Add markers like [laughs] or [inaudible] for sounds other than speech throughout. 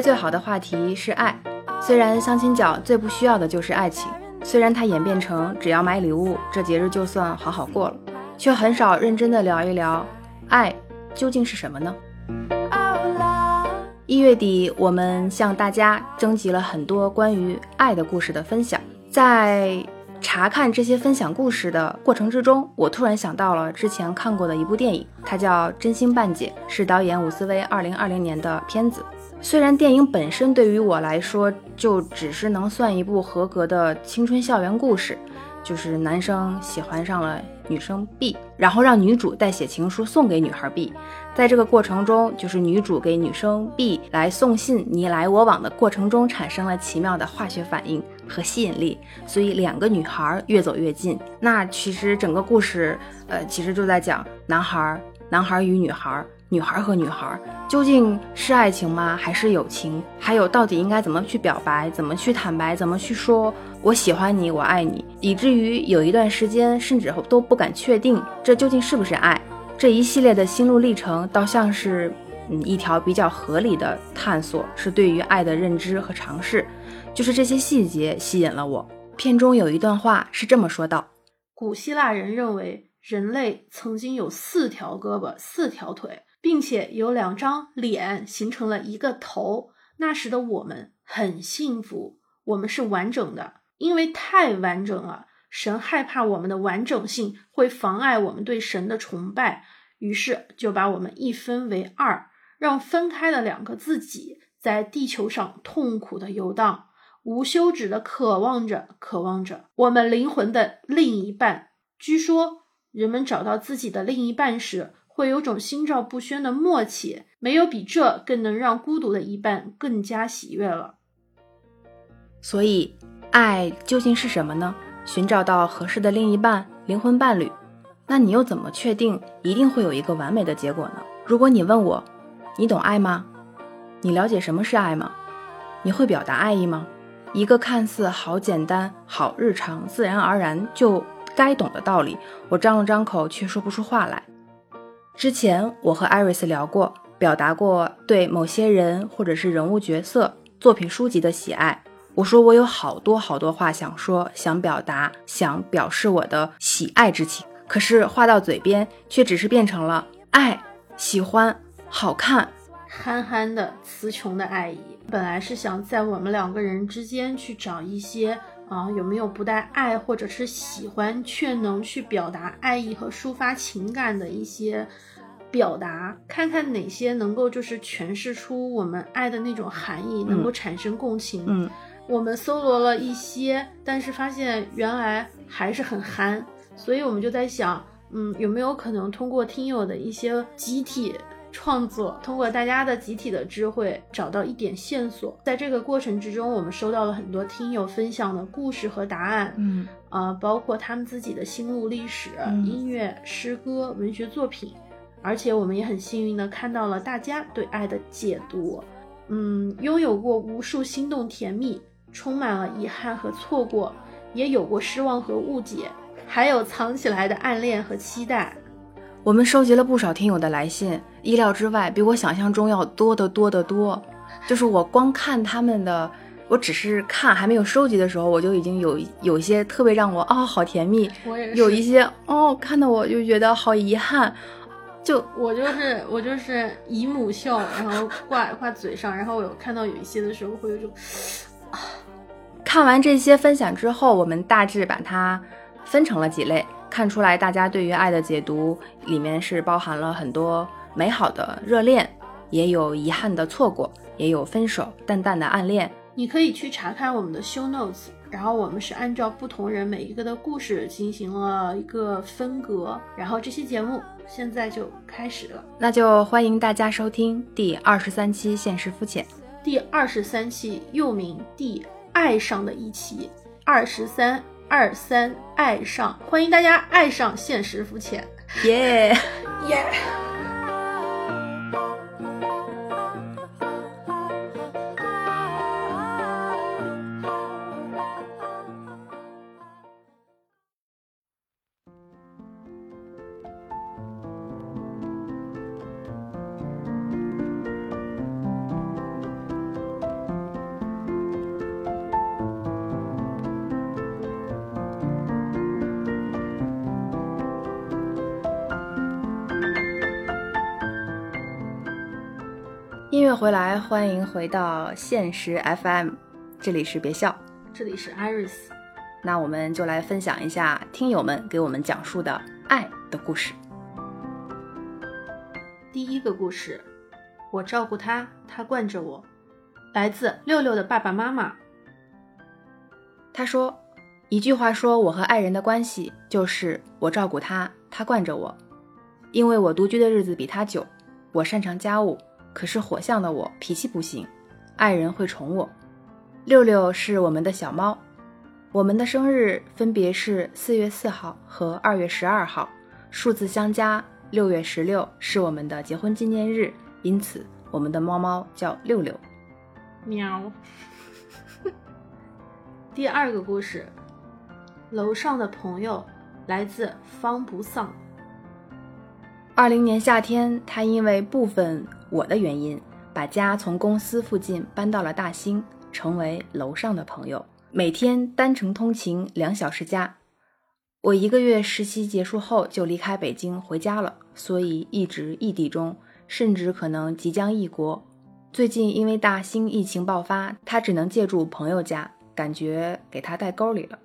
最好的话题是爱。虽然相亲角最不需要的就是爱情，虽然它演变成只要买礼物，这节日就算好好过了，却很少认真的聊一聊爱究竟是什么呢？一月底，我们向大家征集了很多关于爱的故事的分享，在。查看这些分享故事的过程之中，我突然想到了之前看过的一部电影，它叫《真心半解》，是导演伍思薇二零二零年的片子。虽然电影本身对于我来说就只是能算一部合格的青春校园故事，就是男生喜欢上了女生 B，然后让女主代写情书送给女孩 B，在这个过程中，就是女主给女生 B 来送信，你来我往的过程中产生了奇妙的化学反应。和吸引力，所以两个女孩越走越近。那其实整个故事，呃，其实就在讲男孩、男孩与女孩、女孩和女孩究竟是爱情吗？还是友情？还有到底应该怎么去表白？怎么去坦白？怎么去说我喜欢你，我爱你？以至于有一段时间，甚至都不敢确定这究竟是不是爱。这一系列的心路历程，倒像是嗯一条比较合理的探索，是对于爱的认知和尝试。就是这些细节吸引了我。片中有一段话是这么说道：古希腊人认为人类曾经有四条胳膊、四条腿，并且有两张脸形成了一个头。那时的我们很幸福，我们是完整的，因为太完整了，神害怕我们的完整性会妨碍我们对神的崇拜，于是就把我们一分为二，让分开的两个自己在地球上痛苦的游荡。无休止的渴望着，渴望着我们灵魂的另一半。据说，人们找到自己的另一半时，会有种心照不宣的默契。没有比这更能让孤独的一半更加喜悦了。所以，爱究竟是什么呢？寻找到合适的另一半、灵魂伴侣，那你又怎么确定一定会有一个完美的结果呢？如果你问我，你懂爱吗？你了解什么是爱吗？你会表达爱意吗？一个看似好简单、好日常、自然而然就该懂的道理，我张了张口却说不出话来。之前我和艾瑞斯聊过，表达过对某些人或者是人物角色、作品书籍的喜爱。我说我有好多好多话想说、想表达、想表示我的喜爱之情，可是话到嘴边却只是变成了爱、喜欢、好看。憨憨的、词穷的爱意，本来是想在我们两个人之间去找一些啊，有没有不带爱或者是喜欢，却能去表达爱意和抒发情感的一些表达，看看哪些能够就是诠释出我们爱的那种含义，能够产生共情。嗯，我们搜罗了一些，但是发现原来还是很憨，所以我们就在想，嗯，有没有可能通过听友的一些集体。创作通过大家的集体的智慧找到一点线索，在这个过程之中，我们收到了很多听友分享的故事和答案，嗯，啊，包括他们自己的心路历史、音乐、诗歌、文学作品，而且我们也很幸运的看到了大家对爱的解读，嗯，拥有过无数心动甜蜜，充满了遗憾和错过，也有过失望和误解，还有藏起来的暗恋和期待。我们收集了不少听友的来信，意料之外，比我想象中要多得多得多。就是我光看他们的，我只是看还没有收集的时候，我就已经有有一些特别让我哦好甜蜜，有一些哦看到我就觉得好遗憾。就我就是我就是姨母笑，然后挂挂嘴上，然后我有看到有一些的时候会有种啊。看完这些分享之后，我们大致把它分成了几类。看出来，大家对于爱的解读里面是包含了很多美好的热恋，也有遗憾的错过，也有分手淡淡的暗恋。你可以去查看我们的 show notes，然后我们是按照不同人每一个的故事进行了一个分隔，然后这期节目现在就开始了。那就欢迎大家收听第二十三期《现实肤浅》，第二十三期又名《第爱上的一期》，二十三。二三爱上，欢迎大家爱上现实肤浅，耶耶。乐回来，欢迎回到现实 FM，这里是别笑，这里是 Iris。那我们就来分享一下听友们给我们讲述的爱的故事。第一个故事，我照顾他，他惯着我。来自六六的爸爸妈妈。他说，一句话说我和爱人的关系就是我照顾他，他惯着我。因为我独居的日子比他久，我擅长家务，可是火象的我脾气不行，爱人会宠我。六六是我们的小猫，我们的生日分别是四月四号和二月十二号，数字相加，六月十六是我们的结婚纪念日，因此我们的猫猫叫六六。喵。[laughs] 第二个故事，楼上的朋友来自方不丧。二零年夏天，他因为部分我的原因，把家从公司附近搬到了大兴，成为楼上的朋友。每天单程通勤两小时家。我一个月实习结束后就离开北京回家了，所以一直异地中，甚至可能即将异国。最近因为大兴疫情爆发，他只能借住朋友家，感觉给他带沟里了。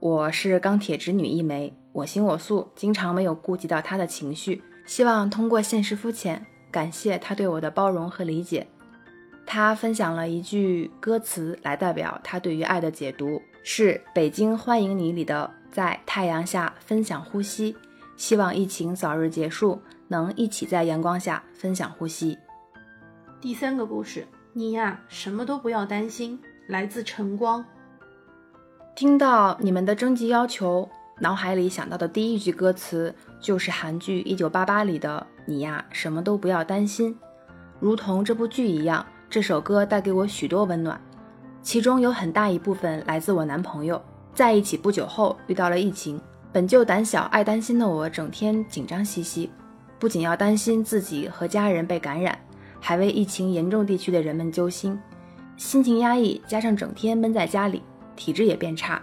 我是钢铁直女一枚，我行我素，经常没有顾及到他的情绪。希望通过现实肤浅，感谢他对我的包容和理解。他分享了一句歌词来代表他对于爱的解读，是《北京欢迎你》里的“在太阳下分享呼吸”，希望疫情早日结束，能一起在阳光下分享呼吸。第三个故事，你呀，什么都不要担心。来自晨光。听到你们的征集要求。脑海里想到的第一句歌词就是韩剧《一九八八》里的“你呀，什么都不要担心”，如同这部剧一样，这首歌带给我许多温暖。其中有很大一部分来自我男朋友。在一起不久后遇到了疫情，本就胆小爱担心的我，整天紧张兮兮，不仅要担心自己和家人被感染，还为疫情严重地区的人们揪心，心情压抑，加上整天闷在家里，体质也变差。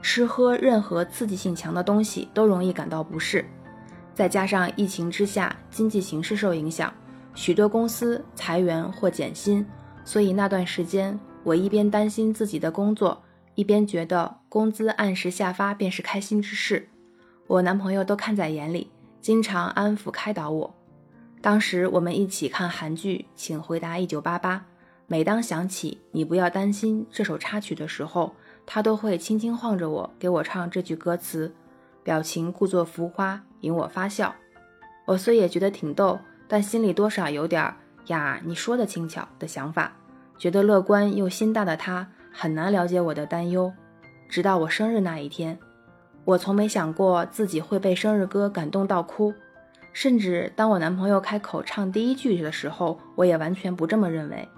吃喝任何刺激性强的东西都容易感到不适，再加上疫情之下经济形势受影响，许多公司裁员或减薪，所以那段时间我一边担心自己的工作，一边觉得工资按时下发便是开心之事。我男朋友都看在眼里，经常安抚开导我。当时我们一起看韩剧《请回答一九八八》，每当想起“你不要担心”这首插曲的时候。他都会轻轻晃着我，给我唱这句歌词，表情故作浮夸，引我发笑。我虽也觉得挺逗，但心里多少有点呀，你说的轻巧的想法。觉得乐观又心大的他很难了解我的担忧。直到我生日那一天，我从没想过自己会被生日歌感动到哭。甚至当我男朋友开口唱第一句的时候，我也完全不这么认为。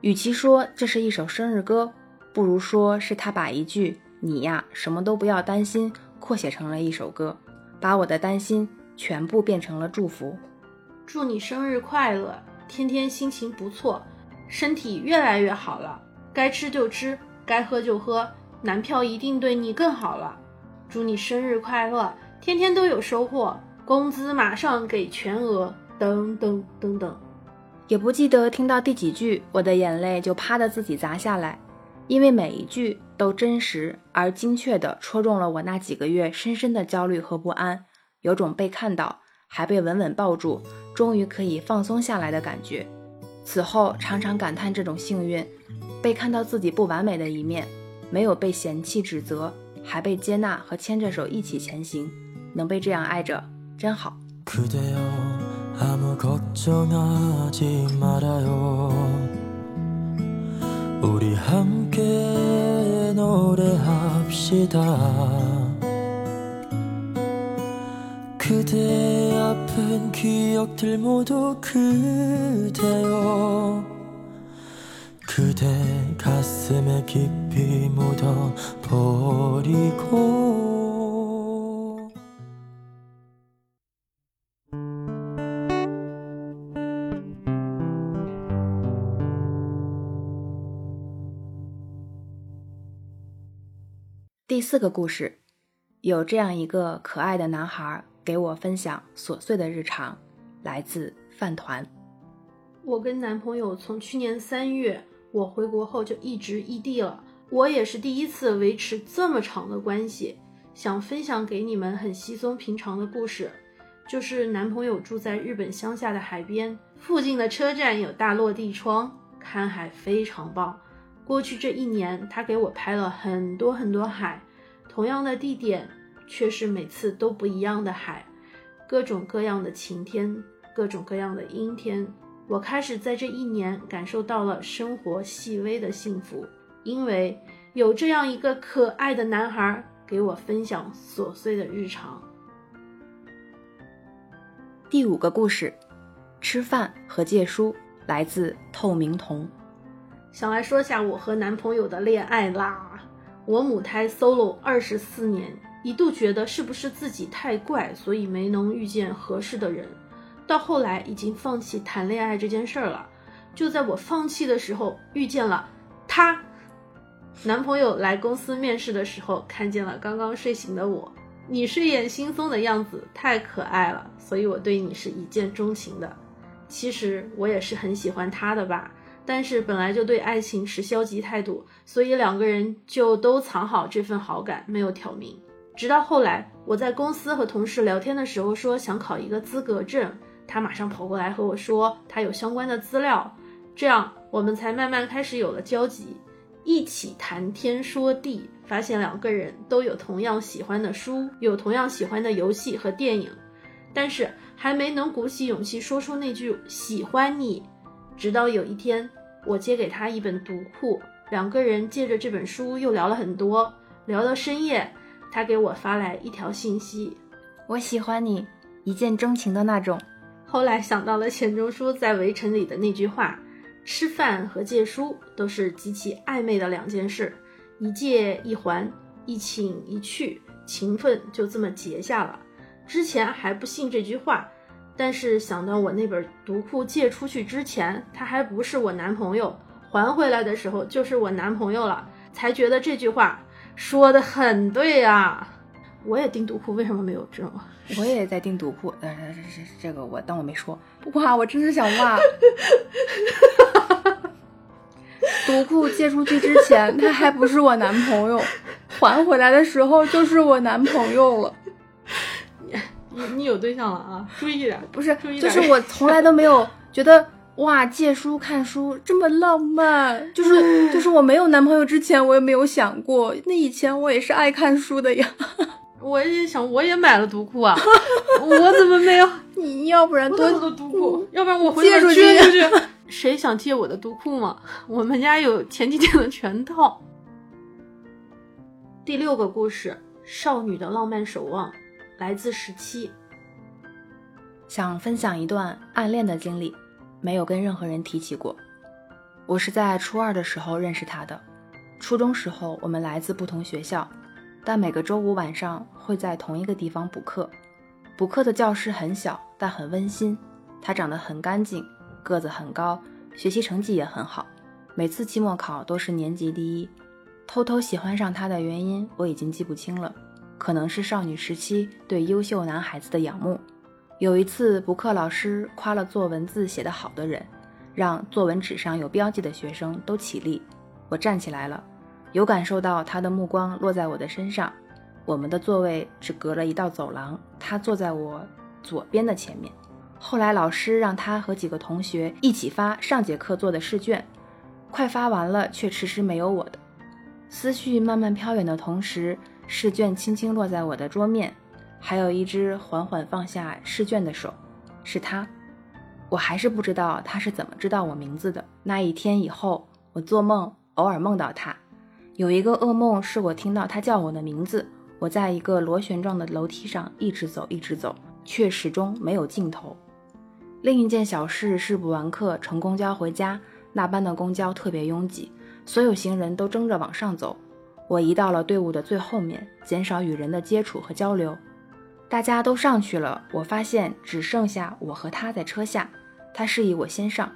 与其说这是一首生日歌，不如说是他把一句“你呀，什么都不要担心”扩写成了一首歌，把我的担心全部变成了祝福。祝你生日快乐，天天心情不错，身体越来越好了，该吃就吃，该喝就喝，男票一定对你更好了。祝你生日快乐，天天都有收获，工资马上给全额，等等等等。也不记得听到第几句，我的眼泪就啪的自己砸下来。因为每一句都真实而精确地戳中了我那几个月深深的焦虑和不安，有种被看到还被稳稳抱住，终于可以放松下来的感觉。此后常常感叹这种幸运，被看到自己不完美的一面，没有被嫌弃指责，还被接纳和牵着手一起前行，能被这样爱着真好。 우리 함께 노래합시다. 그대 아픈 기억들 모두 그대여 그대 가슴에 깊이 묻어 버리고 第四个故事，有这样一个可爱的男孩给我分享琐碎的日常，来自饭团。我跟男朋友从去年三月我回国后就一直异地了，我也是第一次维持这么长的关系，想分享给你们很稀松平常的故事，就是男朋友住在日本乡下的海边，附近的车站有大落地窗，看海非常棒。过去这一年，他给我拍了很多很多海，同样的地点，却是每次都不一样的海，各种各样的晴天，各种各样的阴天。我开始在这一年感受到了生活细微的幸福，因为有这样一个可爱的男孩给我分享琐碎的日常。第五个故事，吃饭和借书，来自透明瞳。想来说下我和男朋友的恋爱啦。我母胎 solo 二十四年，一度觉得是不是自己太怪，所以没能遇见合适的人。到后来已经放弃谈恋爱这件事儿了。就在我放弃的时候，遇见了他。男朋友来公司面试的时候，看见了刚刚睡醒的我，你睡眼惺忪的样子太可爱了，所以我对你是一见钟情的。其实我也是很喜欢他的吧。但是本来就对爱情持消极态度，所以两个人就都藏好这份好感，没有挑明。直到后来，我在公司和同事聊天的时候说想考一个资格证，他马上跑过来和我说他有相关的资料，这样我们才慢慢开始有了交集，一起谈天说地，发现两个人都有同样喜欢的书，有同样喜欢的游戏和电影，但是还没能鼓起勇气说出那句喜欢你。直到有一天，我借给他一本读库，两个人借着这本书又聊了很多，聊到深夜，他给我发来一条信息：“我喜欢你，一见钟情的那种。”后来想到了钱钟书在《围城》里的那句话：“吃饭和借书都是极其暧昧的两件事，一借一还，一请一去，情分就这么结下了。”之前还不信这句话。但是想到我那本读库借出去之前，他还不是我男朋友，还回来的时候就是我男朋友了，才觉得这句话说的很对啊！我也订读库，为什么没有证？我也在订读库，呃，这这这个我当我没说。哇，我真是想骂！读库借出去之前，他还不是我男朋友，还回来的时候就是我男朋友了。你你有对象了啊？注意点，不是，就是我从来都没有觉得哇，借书看书这么浪漫。就是 [laughs] 就是我没有男朋友之前，我也没有想过。那以前我也是爱看书的呀。[laughs] 我也想，我也买了读库啊。[laughs] 我怎么没有？你要不然多的读库，要不然我回借出去。谁想借我的读库吗？我们家有前几天的全套。第六个故事：少女的浪漫守望。来自十七，想分享一段暗恋的经历，没有跟任何人提起过。我是在初二的时候认识他的。初中时候，我们来自不同学校，但每个周五晚上会在同一个地方补课。补课的教室很小，但很温馨。他长得很干净，个子很高，学习成绩也很好，每次期末考都是年级第一。偷偷喜欢上他的原因，我已经记不清了。可能是少女时期对优秀男孩子的仰慕。有一次补课，老师夸了作文字写得好的人，让作文纸上有标记的学生都起立。我站起来了，有感受到他的目光落在我的身上。我们的座位只隔了一道走廊，他坐在我左边的前面。后来老师让他和几个同学一起发上节课做的试卷，快发完了，却迟迟没有我的。思绪慢慢飘远的同时。试卷轻轻落在我的桌面，还有一只缓缓放下试卷的手，是他。我还是不知道他是怎么知道我名字的。那一天以后，我做梦偶尔梦到他，有一个噩梦是我听到他叫我的名字。我在一个螺旋状的楼梯上一直走，一直走，却始终没有尽头。另一件小事是补完课乘公交回家，那班的公交特别拥挤，所有行人都争着往上走。我移到了队伍的最后面，减少与人的接触和交流。大家都上去了，我发现只剩下我和他在车下。他示意我先上。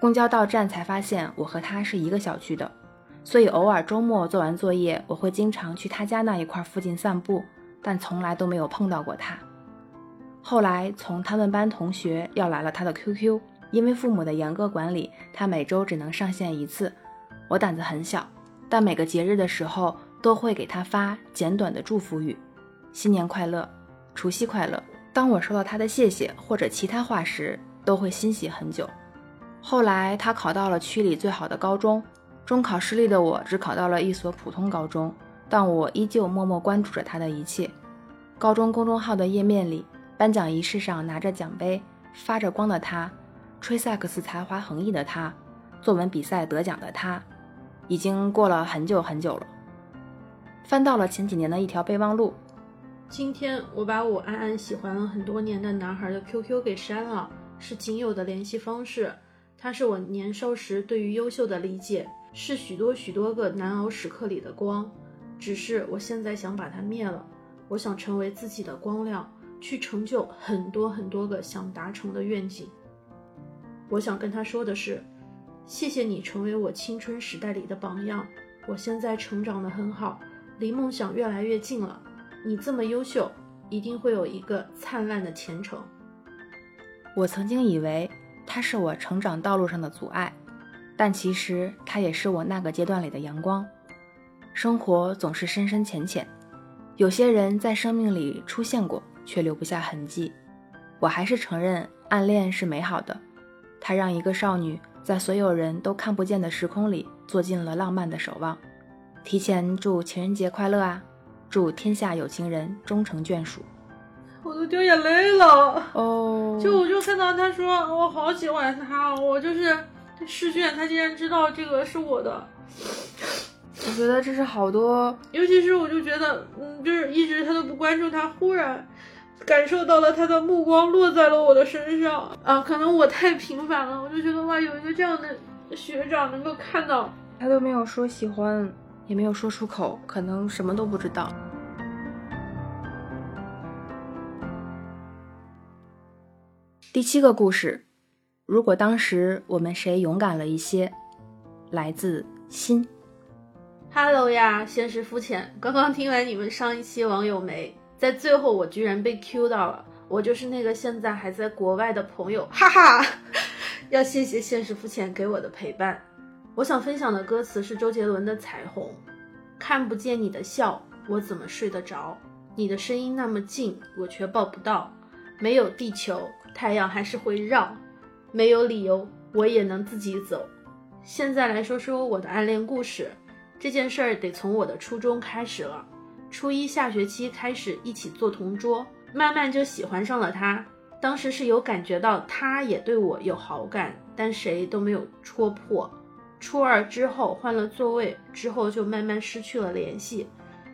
公交到站才发现我和他是一个小区的，所以偶尔周末做完作业，我会经常去他家那一块附近散步，但从来都没有碰到过他。后来从他们班同学要来了他的 QQ，因为父母的严格管理，他每周只能上线一次。我胆子很小，但每个节日的时候都会给他发简短的祝福语：“新年快乐，除夕快乐。”当我收到他的谢谢或者其他话时，都会欣喜很久。后来他考到了区里最好的高中，中考失利的我只考到了一所普通高中，但我依旧默默关注着他的一切。高中公众号的页面里，颁奖仪式上拿着奖杯、发着光的他，吹萨克斯才华横溢的他，作文比赛得奖的他，已经过了很久很久了。翻到了前几年的一条备忘录，今天我把我暗暗喜欢了很多年的男孩的 QQ 给删了，是仅有的联系方式。他是我年少时对于优秀的理解，是许多许多个难熬时刻里的光。只是我现在想把它灭了。我想成为自己的光亮，去成就很多很多个想达成的愿景。我想跟他说的是，谢谢你成为我青春时代里的榜样。我现在成长得很好，离梦想越来越近了。你这么优秀，一定会有一个灿烂的前程。我曾经以为。他是我成长道路上的阻碍，但其实他也是我那个阶段里的阳光。生活总是深深浅浅，有些人在生命里出现过，却留不下痕迹。我还是承认暗恋是美好的，它让一个少女在所有人都看不见的时空里做尽了浪漫的守望。提前祝情人节快乐啊！祝天下有情人终成眷属。我都掉眼泪了哦！就我就看到他说我好喜欢他，我就是试卷，他竟然知道这个是我的。我觉得这是好多，尤其是我就觉得，嗯，就是一直他都不关注他，忽然感受到了他的目光落在了我的身上啊！可能我太平凡了，我就觉得哇，有一个这样的学长能够看到他都没有说喜欢，也没有说出口，可能什么都不知道。第七个故事，如果当时我们谁勇敢了一些，来自心。Hello 呀，现实肤浅。刚刚听完你们上一期网友没，在最后我居然被 Q 到了，我就是那个现在还在国外的朋友，哈哈。要谢谢现实肤浅给我的陪伴。我想分享的歌词是周杰伦的《彩虹》，看不见你的笑，我怎么睡得着？你的声音那么近，我却抱不到。没有地球。太阳还是会绕，没有理由我也能自己走。现在来说说我的暗恋故事，这件事儿得从我的初中开始了。初一下学期开始一起做同桌，慢慢就喜欢上了他。当时是有感觉到他也对我有好感，但谁都没有戳破。初二之后换了座位，之后就慢慢失去了联系。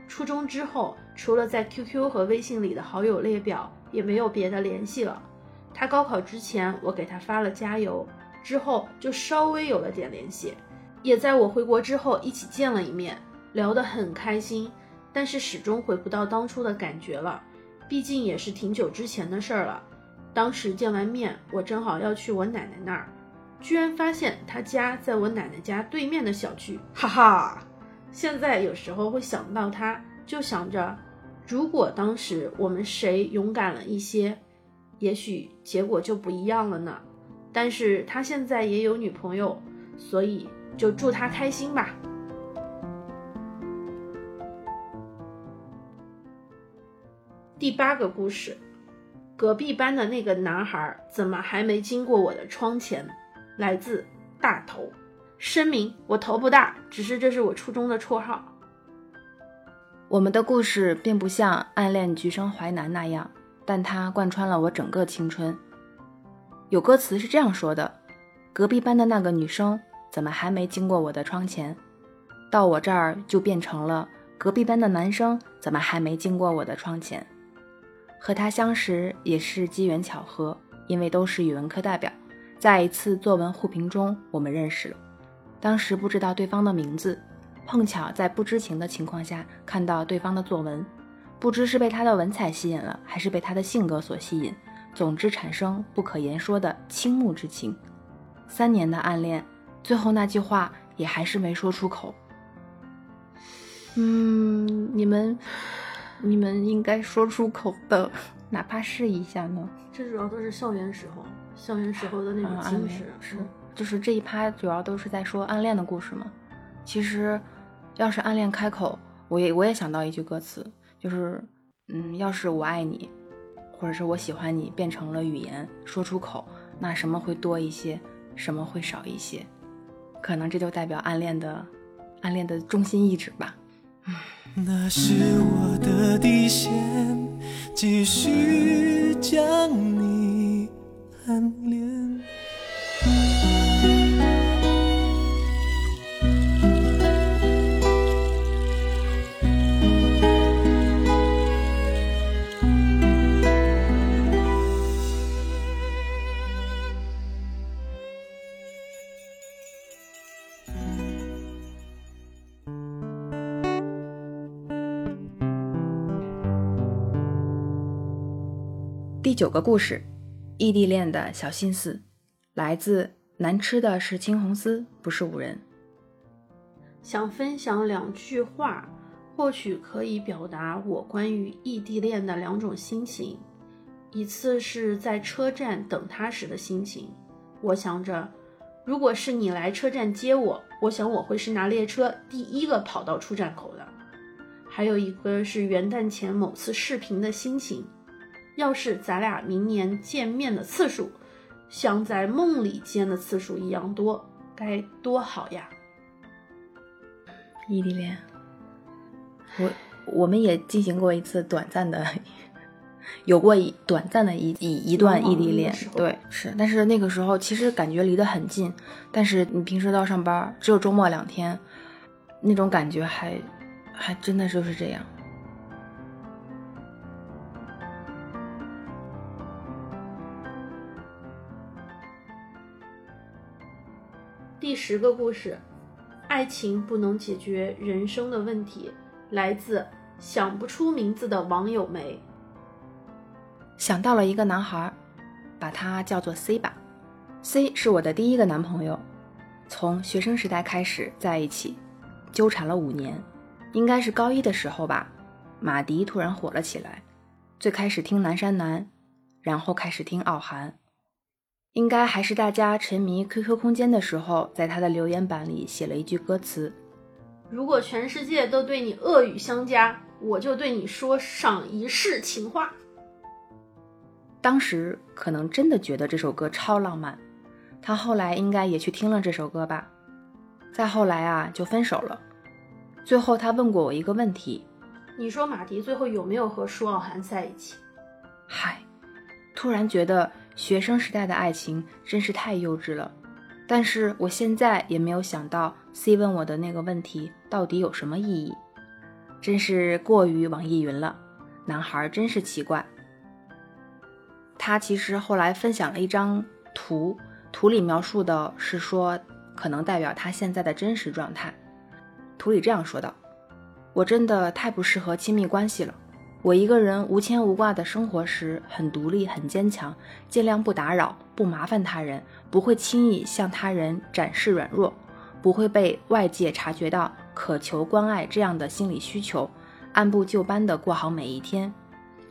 初中之后，除了在 QQ 和微信里的好友列表，也没有别的联系了。他高考之前，我给他发了加油，之后就稍微有了点联系，也在我回国之后一起见了一面，聊得很开心，但是始终回不到当初的感觉了，毕竟也是挺久之前的事儿了。当时见完面，我正好要去我奶奶那儿，居然发现他家在我奶奶家对面的小区，哈哈！现在有时候会想到他，就想着，如果当时我们谁勇敢了一些。也许结果就不一样了呢，但是他现在也有女朋友，所以就祝他开心吧。第八个故事，隔壁班的那个男孩怎么还没经过我的窗前？来自大头。声明：我头不大，只是这是我初中的绰号。我们的故事并不像《暗恋橘生淮南》那样。但它贯穿了我整个青春。有歌词是这样说的：“隔壁班的那个女生，怎么还没经过我的窗前？到我这儿就变成了隔壁班的男生，怎么还没经过我的窗前？”和他相识也是机缘巧合，因为都是语文课代表，在一次作文互评中我们认识了。当时不知道对方的名字，碰巧在不知情的情况下看到对方的作文。不知是被他的文采吸引了，还是被他的性格所吸引，总之产生不可言说的倾慕之情。三年的暗恋，最后那句话也还是没说出口。嗯，你们你们应该说出口的，[laughs] 哪怕试一下呢？这主要都是校园时候，校园时候的那种啊暗恋。是，就是这一趴主要都是在说暗恋的故事嘛。其实，要是暗恋开口，我也我也想到一句歌词，就是嗯，要是我爱你，或者是我喜欢你，变成了语言说出口，那什么会多一些，什么会少一些？可能这就代表暗恋的暗恋的中心意志吧。那是我的底线，继续将你暗恋。九个故事，异地恋的小心思，来自难吃的是青红丝，不是五仁。想分享两句话，或许可以表达我关于异地恋的两种心情。一次是在车站等他时的心情，我想着，如果是你来车站接我，我想我会是拿列车第一个跑到出站口的。还有一个是元旦前某次视频的心情，要是咱俩明年见面的次数，像在梦里见的次数一样多，该多好呀！异地恋，我我们也进行过一次短暂的，有过一短暂的一一一段异地恋对，是，但是那个时候其实感觉离得很近，但是你平时都要上班，只有周末两天，那种感觉还还真的就是这样。第十个故事，爱情不能解决人生的问题，来自想不出名字的网友梅。想到了一个男孩，把他叫做 C 吧。C 是我的第一个男朋友，从学生时代开始在一起，纠缠了五年，应该是高一的时候吧。马迪突然火了起来，最开始听南山南，然后开始听傲寒，应该还是大家沉迷 QQ 空间的时候，在他的留言板里写了一句歌词，如果全世界都对你恶语相加，我就对你说上一世情话。当时可能真的觉得这首歌超浪漫，他后来应该也去听了这首歌吧。再后来啊，就分手了。最后他问过我一个问题，你说马迪最后有没有和舒傲寒在一起？嗨，突然觉得学生时代的爱情真是太幼稚了。但是我现在也没有想到 C 问我的那个问题到底有什么意义，真是过于网易云了。男孩真是奇怪。他其实后来分享了一张图，图里描述的是说，可能代表他现在的真实状态。图里这样说道：“我真的太不适合亲密关系了。我一个人无牵无挂的生活时，很独立，很坚强，尽量不打扰，不麻烦他人，不会轻易向他人展示软弱，不会被外界察觉到渴求关爱这样的心理需求，按部就班地过好每一天。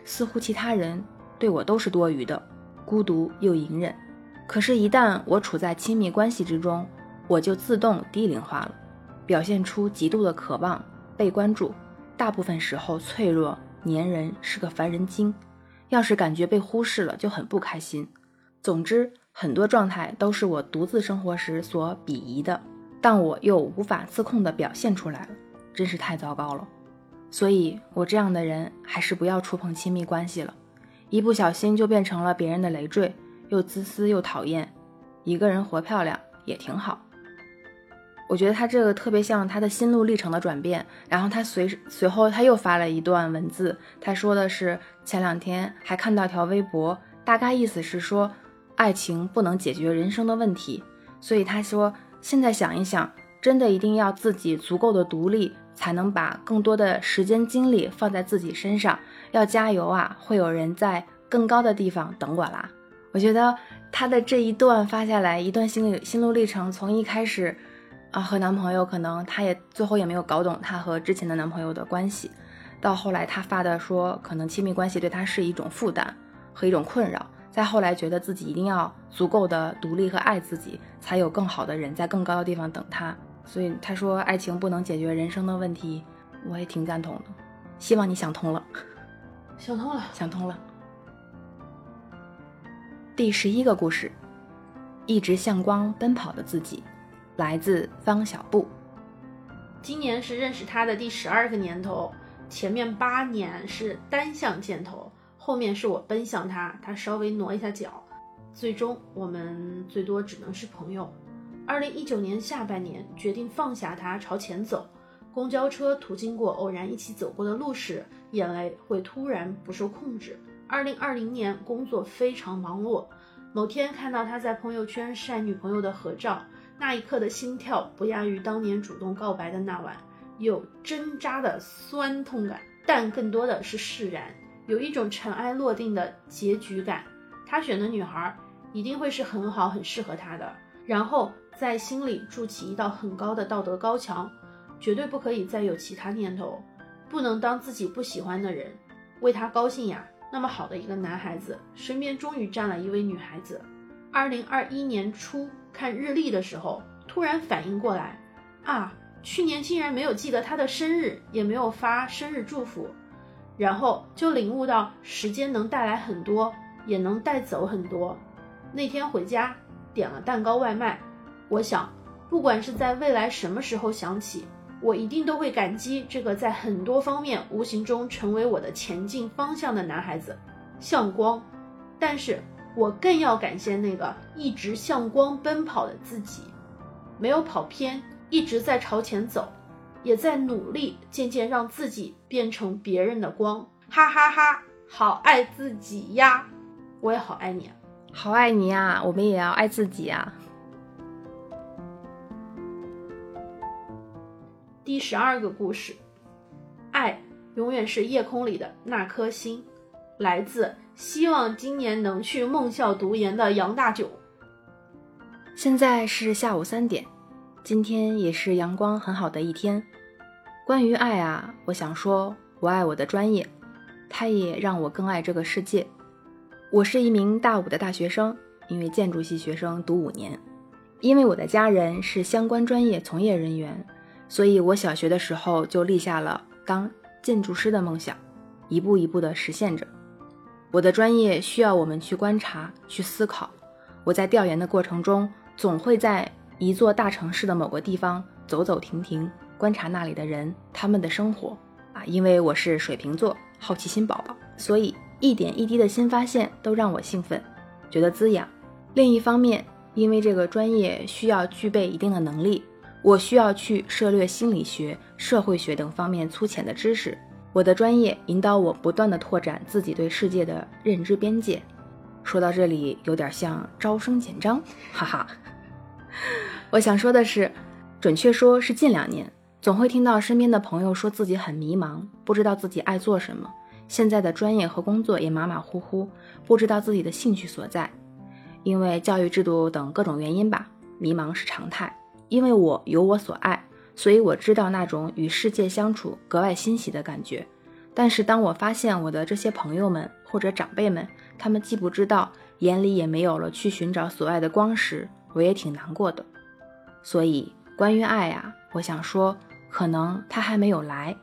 似乎其他人。”对我都是多余的，孤独又隐忍。可是，一旦我处在亲密关系之中，我就自动低龄化了，表现出极度的渴望被关注。大部分时候脆弱、粘人，是个烦人精。要是感觉被忽视了，就很不开心。总之，很多状态都是我独自生活时所鄙夷的，但我又无法自控地表现出来了，真是太糟糕了。所以，我这样的人还是不要触碰亲密关系了。一不小心就变成了别人的累赘，又自私又讨厌。一个人活漂亮也挺好。我觉得他这个特别像他的心路历程的转变。然后他随随后他又发了一段文字，他说的是前两天还看到条微博，大概意思是说爱情不能解决人生的问题。所以他说现在想一想，真的一定要自己足够的独立，才能把更多的时间精力放在自己身上。要加油啊！会有人在更高的地方等我啦。我觉得他的这一段发下来，一段心理心路历程，从一开始啊和男朋友，可能她也最后也没有搞懂她和之前的男朋友的关系，到后来她发的说，可能亲密关系对她是一种负担和一种困扰。再后来觉得自己一定要足够的独立和爱自己，才有更好的人在更高的地方等她。所以她说爱情不能解决人生的问题，我也挺赞同的。希望你想通了，想通了。想通了。第十一个故事，一直向光奔跑的自己，来自方小布。今年是认识他的第十二个年头，前面八年是单向箭头，后面是我奔向他，他稍微挪一下脚，最终我们最多只能是朋友。二零一九年下半年，决定放下他，朝前走。公交车途经过偶然一起走过的路时，眼泪会突然不受控制。二零二零年工作非常忙碌，某天看到他在朋友圈晒女朋友的合照，那一刻的心跳不亚于当年主动告白的那晚，有针扎的酸痛感，但更多的是释然，有一种尘埃落定的结局感。他选的女孩一定会是很好、很适合他的，然后在心里筑起一道很高的道德高墙，绝对不可以再有其他念头，不能当自己不喜欢的人，为他高兴呀。那么好的一个男孩子，身边终于站了一位女孩子。二零二一年初看日历的时候，突然反应过来，啊，去年竟然没有记得他的生日，也没有发生日祝福，然后就领悟到时间能带来很多，也能带走很多。那天回家点了蛋糕外卖，我想，不管是在未来什么时候想起。我一定都会感激这个在很多方面无形中成为我的前进方向的男孩子，向光。但是我更要感谢那个一直向光奔跑的自己，没有跑偏，一直在朝前走，也在努力，渐渐让自己变成别人的光。哈哈哈，好爱自己呀！我也好爱你啊，好爱你呀！我们也要爱自己呀。第十二个故事，爱永远是夜空里的那颗星，来自希望今年能去梦校读研的杨大九。现在是下午三点，今天也是阳光很好的一天。关于爱啊，我想说，我爱我的专业，它也让我更爱这个世界。我是一名大五的大学生，因为建筑系学生读五年，因为我的家人是相关专业从业人员。所以，我小学的时候就立下了当建筑师的梦想，一步一步地实现着。我的专业需要我们去观察、去思考。我在调研的过程中，总会在一座大城市的某个地方走走停停，观察那里的人、他们的生活。啊，因为我是水瓶座，好奇心宝宝，所以一点一滴的新发现都让我兴奋，觉得滋养。另一方面，因为这个专业需要具备一定的能力。我需要去涉猎心理学、社会学等方面粗浅的知识。我的专业引导我不断的拓展自己对世界的认知边界。说到这里，有点像招生简章，哈哈。我想说的是，准确说是近两年，总会听到身边的朋友说自己很迷茫，不知道自己爱做什么，现在的专业和工作也马马虎虎，不知道自己的兴趣所在。因为教育制度等各种原因吧，迷茫是常态。因为我有我所爱，所以我知道那种与世界相处格外欣喜的感觉。但是当我发现我的这些朋友们或者长辈们，他们既不知道，眼里也没有了去寻找所爱的光时，我也挺难过的。所以关于爱呀，我想说，可能他还没有来，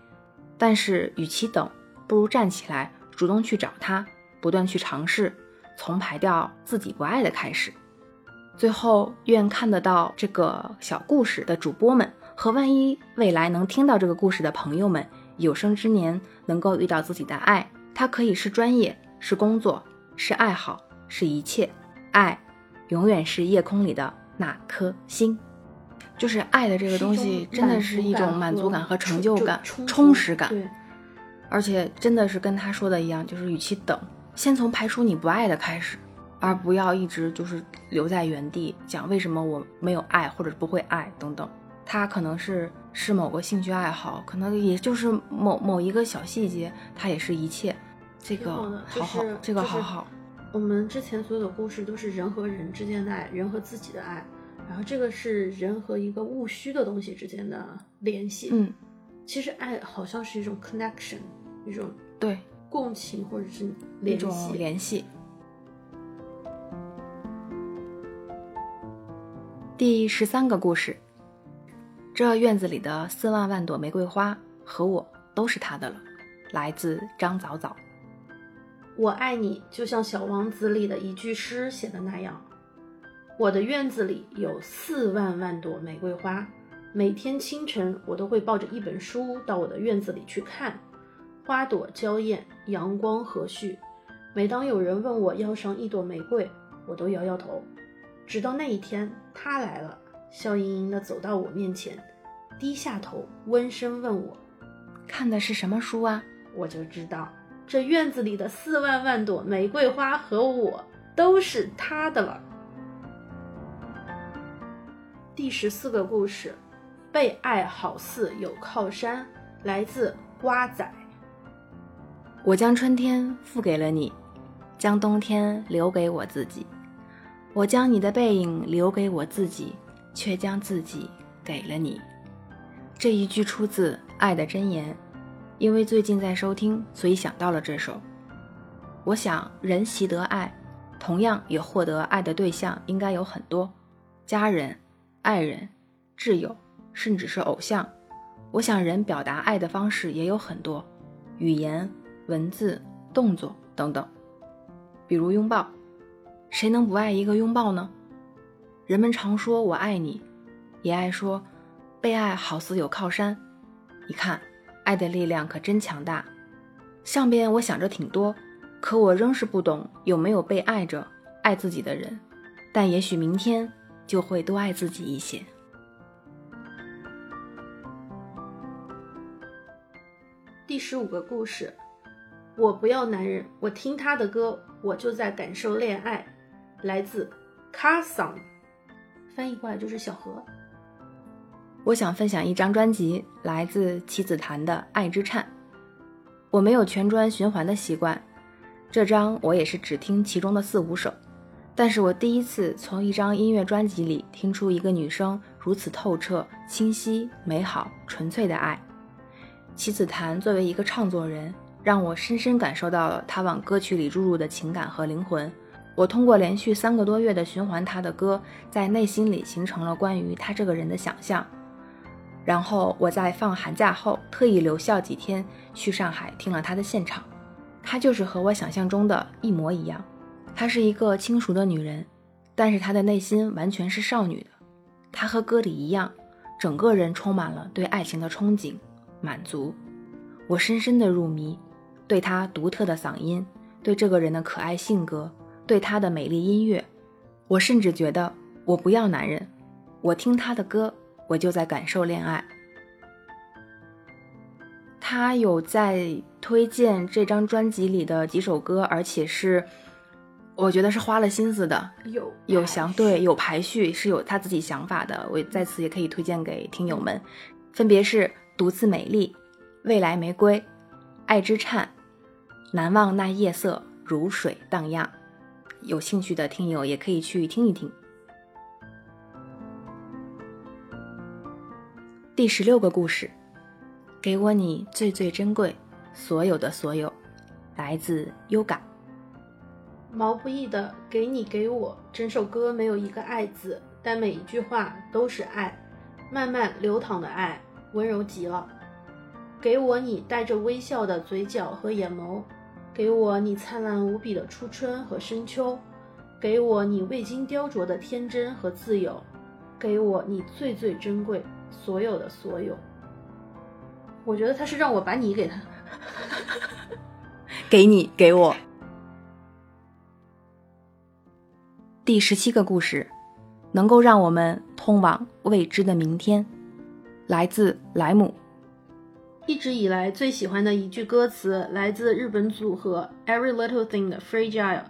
但是与其等，不如站起来，主动去找他，不断去尝试，从排掉自己不爱的开始。最后，愿看得到这个小故事的主播们和万一未来能听到这个故事的朋友们，有生之年能够遇到自己的爱。它可以是专业，是工作，是爱好，是一切。爱，永远是夜空里的那颗星。就是爱的这个东西，真的是一种满足感和成就感、充实感。对，而且真的是跟他说的一样，就是与其等，先从排除你不爱的开始。而不要一直就是留在原地讲为什么我没有爱或者不会爱等等，他可能是是某个兴趣爱好，可能也就是某某一个小细节，他也是一切。这个好好，这个好好。我们之前所有的故事都是人和人之间的爱，人和自己的爱，然后这个是人和一个务虚的东西之间的联系。嗯，其实爱好像是一种 connection，一种对，共情或者是一联种系。联系。第十三个故事，这院子里的四万万朵玫瑰花和我都是他的了。来自张早早。我爱你，就像《小王子》里的一句诗写的那样。我的院子里有四万万朵玫瑰花，每天清晨我都会抱着一本书到我的院子里去看。花朵娇艳，阳光和煦。每当有人问我要上一朵玫瑰，我都摇摇头。直到那一天，他来了，笑盈盈地走到我面前，低下头，温声问我。看的是什么书啊？我就知道，这院子里的四万万朵玫瑰花和我都是他的了。第十四个故事，被爱好似有靠山，来自瓜仔。我将春天付给了你，将冬天留给我自己。我将你的背影留给我自己，却将自己给了你。这一句出自《爱的箴言》，因为最近在收听，所以想到了这首。我想，人习得爱，同样也获得爱的对象应该有很多：家人、爱人、挚友，甚至是偶像。我想，人表达爱的方式也有很多，语言。文字、动作等等，比如拥抱，谁能不爱一个拥抱呢？人们常说我爱你，也爱说被爱好似有靠山。你看，爱的力量可真强大。上边我想着挺多，可我仍是不懂有没有被爱着、爱自己的人。但也许明天就会多爱自己一些。第十五个故事。我不要男人，我听他的歌，我就在感受恋爱。来自卡桑，翻译过来就是小何。我想分享一张专辑，来自棋子檀的《爱之颤》。我没有全专循环的习惯，这张我也是只听其中的四五首。但是我第一次从一张音乐专辑里听出一个女生如此透彻、清晰、美好、纯粹的爱。棋子檀作为一个唱作人。让我深深感受到了他往歌曲里注入的情感和灵魂。我通过连续三个多月的循环他的歌，在内心里形成了关于他这个人的想象。然后我在放寒假后特意留校几天去上海听了他的现场，他就是和我想象中的一模一样。她是一个轻熟的女人，但是她的内心完全是少女的。她和歌里一样，整个人充满了对爱情的憧憬、满足。我深深的入迷。对他独特的嗓音，对这个人的可爱性格，对他的美丽音乐，我甚至觉得我不要男人，我听他的歌，我就在感受恋爱。他有在推荐这张专辑里的几首歌，而且是我觉得是花了心思的，有有详对有排序，是有他自己想法的。我在此也可以推荐给听友们，分别是《独自美丽》《未来玫瑰》《爱之颤》。难忘那夜色如水荡漾，有兴趣的听友也可以去听一听。第十六个故事，给我你最最珍贵，所有的所有，来自优感。毛不易的《给你给我》整首歌没有一个爱字，但每一句话都是爱，慢慢流淌的爱，温柔极了。给我你带着微笑的嘴角和眼眸。给我你灿烂无比的初春和深秋，给我你未经雕琢的天真和自由，给我你最最珍贵所有的所有。我觉得他是让我把你给他，给你给我。[laughs] 第十七个故事，能够让我们通往未知的明天，来自莱姆。一直以来最喜欢的一句歌词来自日本组合 Every Little Thing 的 Fragile。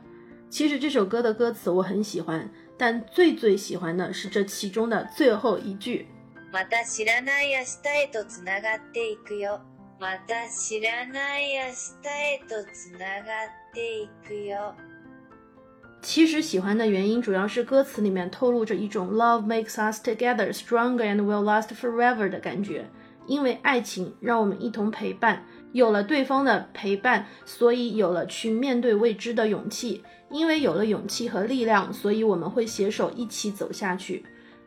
其实这首歌的歌词我很喜欢，但最最喜欢的是这其中的最后一句。また知らない明日へとつながっていくよ。また知らない明日へとつながっていくよ。其实喜欢的原因主要是歌词里面透露着一种 Love makes us together stronger and will last forever 的感觉。 因为爱情让我们一同陪伴，有了对方的陪伴，所以有了去面对未知的勇气。因为有了勇气和力量，所以我们会携手一起走下去。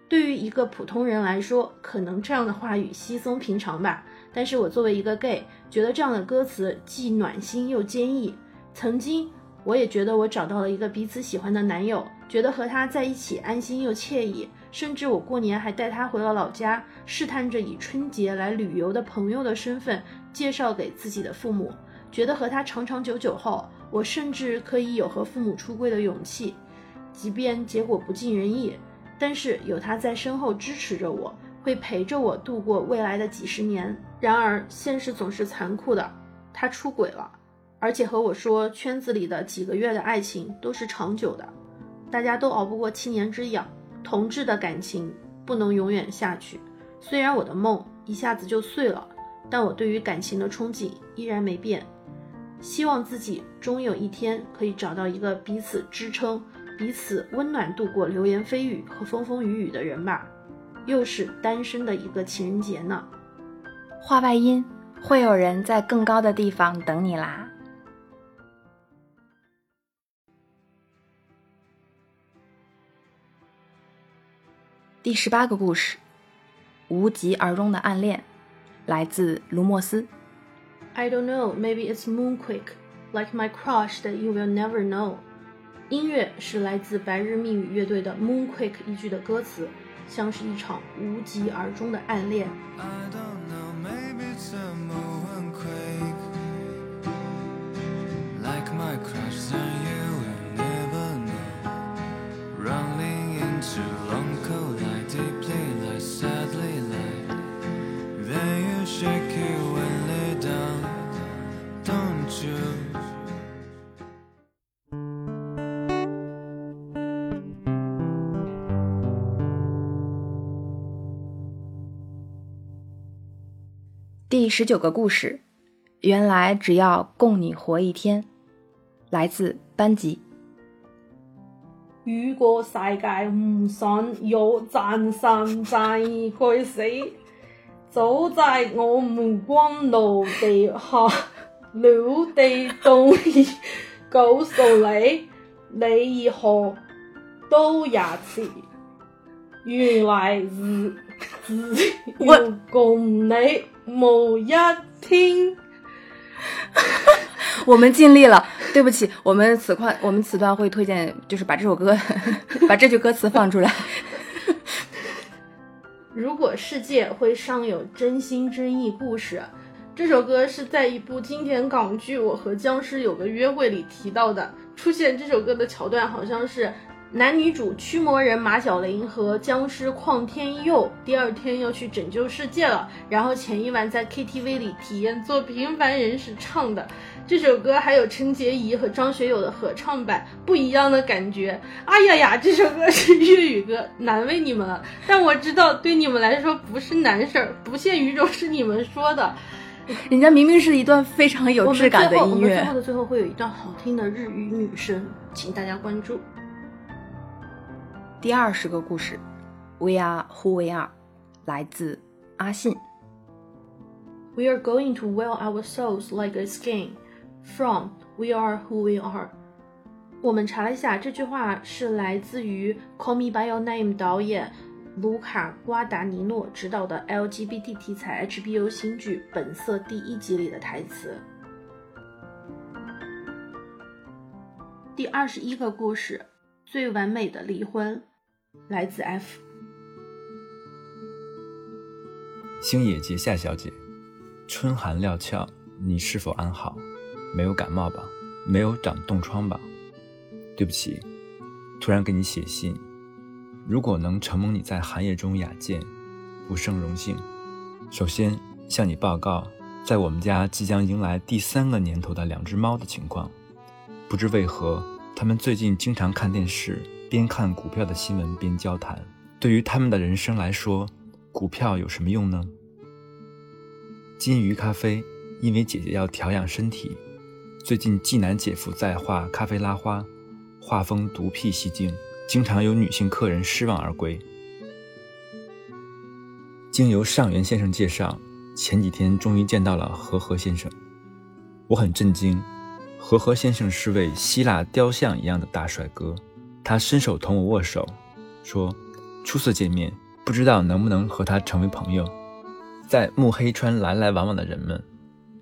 对于一个普通人来说，可能这样的话语稀松平常吧。但是我作为一个 gay，觉得这样的歌词既暖心又坚毅。曾经，我也觉得我找到了一个彼此喜欢的男友，觉得和他在一起安心又惬意。甚至我过年还带他回了老家，试探着以春节来旅游的朋友的身份介绍给自己的父母，觉得和他长长久久后，我甚至可以有和父母出柜的勇气，即便结果不尽人意，但是有他在身后支持着我，会陪着我度过未来的几十年。然而现实总是残酷的，他出轨了，而且和我说圈子里的几个月的爱情都是长久的，大家都熬不过七年之痒。同志的感情不能永远下去。虽然我的梦一下子就碎了，但我对于感情的憧憬依然没变。希望自己终有一天可以找到一个彼此支撑、彼此温暖度过流言蜚语和风风雨雨的人吧。又是单身的一个情人节呢。话外音，会有人在更高的地方等你啦。第十八个故事，无疾而终的暗恋，来自卢莫斯。I don't know, maybe it's moonquake, like my crush that you will never know。音乐是来自白日密语乐队的 Moonquake 一句的歌词，像是一场无疾而终的暗恋。I don't know, maybe it's a moonquake. Like my crush, 第十九个故事，原来只要供你活一天，来自班级。如果世界唔想有战神在去死，早在我们光落地下了地洞里 [laughs] 告诉你，你以后都也是。原来是只要共你某一天。[laughs] 我们尽力了，对不起，我们此块我们此段会推荐，就是把这首歌，[laughs] 把这句歌词放出来。[laughs] 如果世界会尚有真心真意故事，这首歌是在一部经典港剧《我和僵尸有个约会》里提到的。出现这首歌的桥段好像是男女主驱魔人马小玲和僵尸邝天佑第二天要去拯救世界了，然后前一晚在 KTV 里体验做平凡人时唱的。这首歌还有陈洁仪和张学友的合唱版，不一样的感觉。哎呀呀，这首歌是粤语歌，难为你们了。但我知道对你们来说不是难事儿，不限于衷是你们说的。人家明明是一段非常有质感的音乐最后。的最后会有一段好听的日语女声，请大家关注。第二十个故事，We are who we are，来自阿信。We are going to wear our souls like a skin. From we are who we are. 我们查了一下，这句话是来自于《Call Me by Your Name》导演卢卡·瓜达尼诺执导的 LGBT 题材 HBO 新剧《本色》第一集里的台词。第二十一个故事，最完美的离婚，来自 F。星野结夏小姐，春寒料峭，你是否安好？没有感冒吧？没有长冻疮吧？对不起，突然给你写信。如果能承蒙你在寒夜中雅见，不胜荣幸。首先向你报告，在我们家即将迎来第三个年头的两只猫的情况。不知为何，它们最近经常看电视，边看股票的新闻边交谈。对于他们的人生来说，股票有什么用呢？金鱼咖啡，因为姐姐要调养身体，最近纪南姐夫在画咖啡拉花，画风独辟蹊径，经常有女性客人失望而归。经由上元先生介绍，前几天终于见到了和和先生，我很震惊。和和先生是位希腊雕像一样的大帅哥，他伸手同我握手，说：“初次见面，不知道能不能和他成为朋友。”在木黑川来来往往的人们，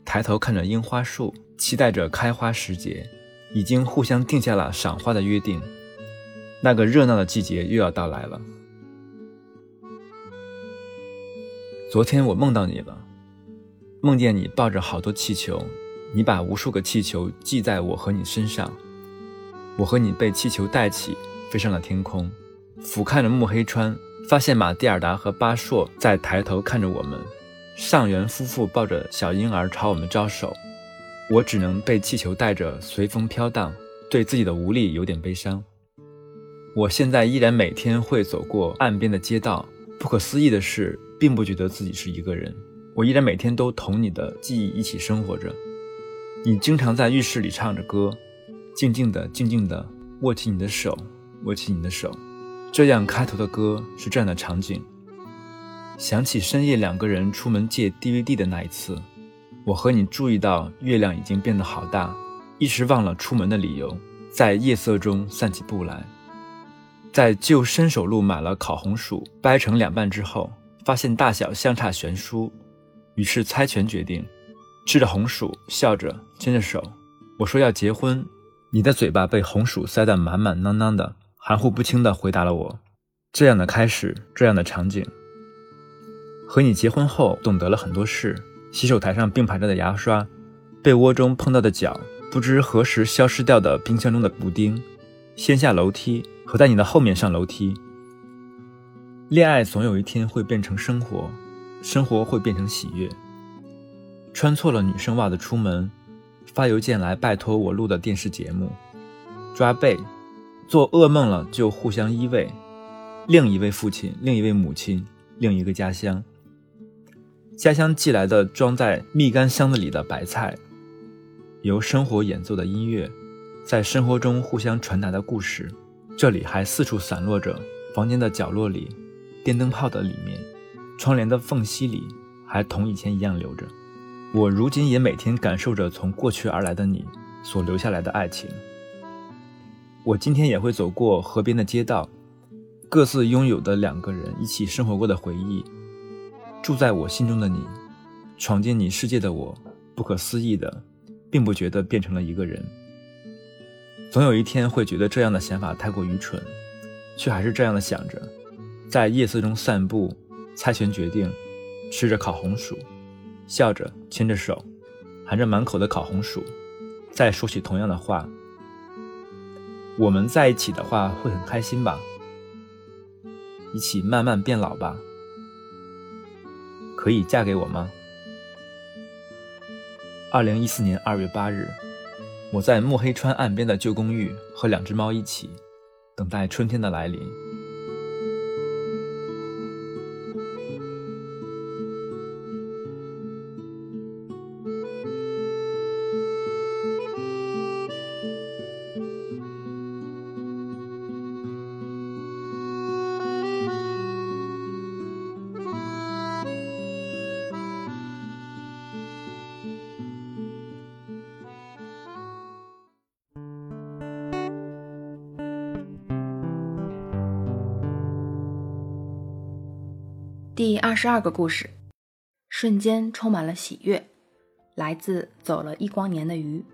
抬头看着樱花树，期待着开花时节，已经互相定下了赏花的约定。那个热闹的季节又要到来了。昨天我梦到你了，梦见你抱着好多气球，你把无数个气球系在我和你身上，我和你被气球带起，飞上了天空，俯瞰着木黑川，发现马蒂尔达和巴硕在抬头看着我们，上元夫妇抱着小婴儿朝我们招手，我只能被气球带着随风飘荡，对自己的无力有点悲伤。我现在依然每天会走过岸边的街道。不可思议的是，并不觉得自己是一个人。我依然每天都同你的记忆一起生活着。你经常在浴室里唱着歌，静静的、静静的握起你的手，握起你的手。这样开头的歌是这样的场景：想起深夜两个人出门借 DVD 的那一次，我和你注意到月亮已经变得好大，一时忘了出门的理由，在夜色中散起步来。在旧伸手路买了烤红薯，掰成两半之后，发现大小相差悬殊，于是猜拳决定，吃着红薯，笑着牵着手。我说要结婚，你的嘴巴被红薯塞得满满当当的，含糊不清地回答了我。这样的开始，这样的场景。和你结婚后，懂得了很多事：洗手台上并排着的牙刷，被窝中碰到的脚，不知何时消失掉的冰箱中的布丁，先下楼梯。和在你的后面上楼梯。恋爱总有一天会变成生活，生活会变成喜悦。穿错了女生袜子出门，发邮件来拜托我录的电视节目，抓背，做噩梦了就互相依偎。另一位父亲，另一位母亲，另一个家乡。家乡寄来的装在蜜柑箱子里的白菜，由生活演奏的音乐，在生活中互相传达的故事。这里还四处散落着，房间的角落里，电灯泡的里面，窗帘的缝隙里，还同以前一样留着。我如今也每天感受着从过去而来的你所留下来的爱情。我今天也会走过河边的街道，各自拥有的两个人一起生活过的回忆，住在我心中的你，闯进你世界的我，不可思议的，并不觉得变成了一个人。总有一天会觉得这样的想法太过愚蠢，却还是这样的想着，在夜色中散步，猜拳决定，吃着烤红薯，笑着牵着手，含着满口的烤红薯，再说起同样的话。我们在一起的话会很开心吧？一起慢慢变老吧？可以嫁给我吗？二零一四年二月八日。我在墨黑川岸边的旧公寓，和两只猫一起，等待春天的来临。第二十二个故事，瞬间充满了喜悦，来自走了一光年的鱼。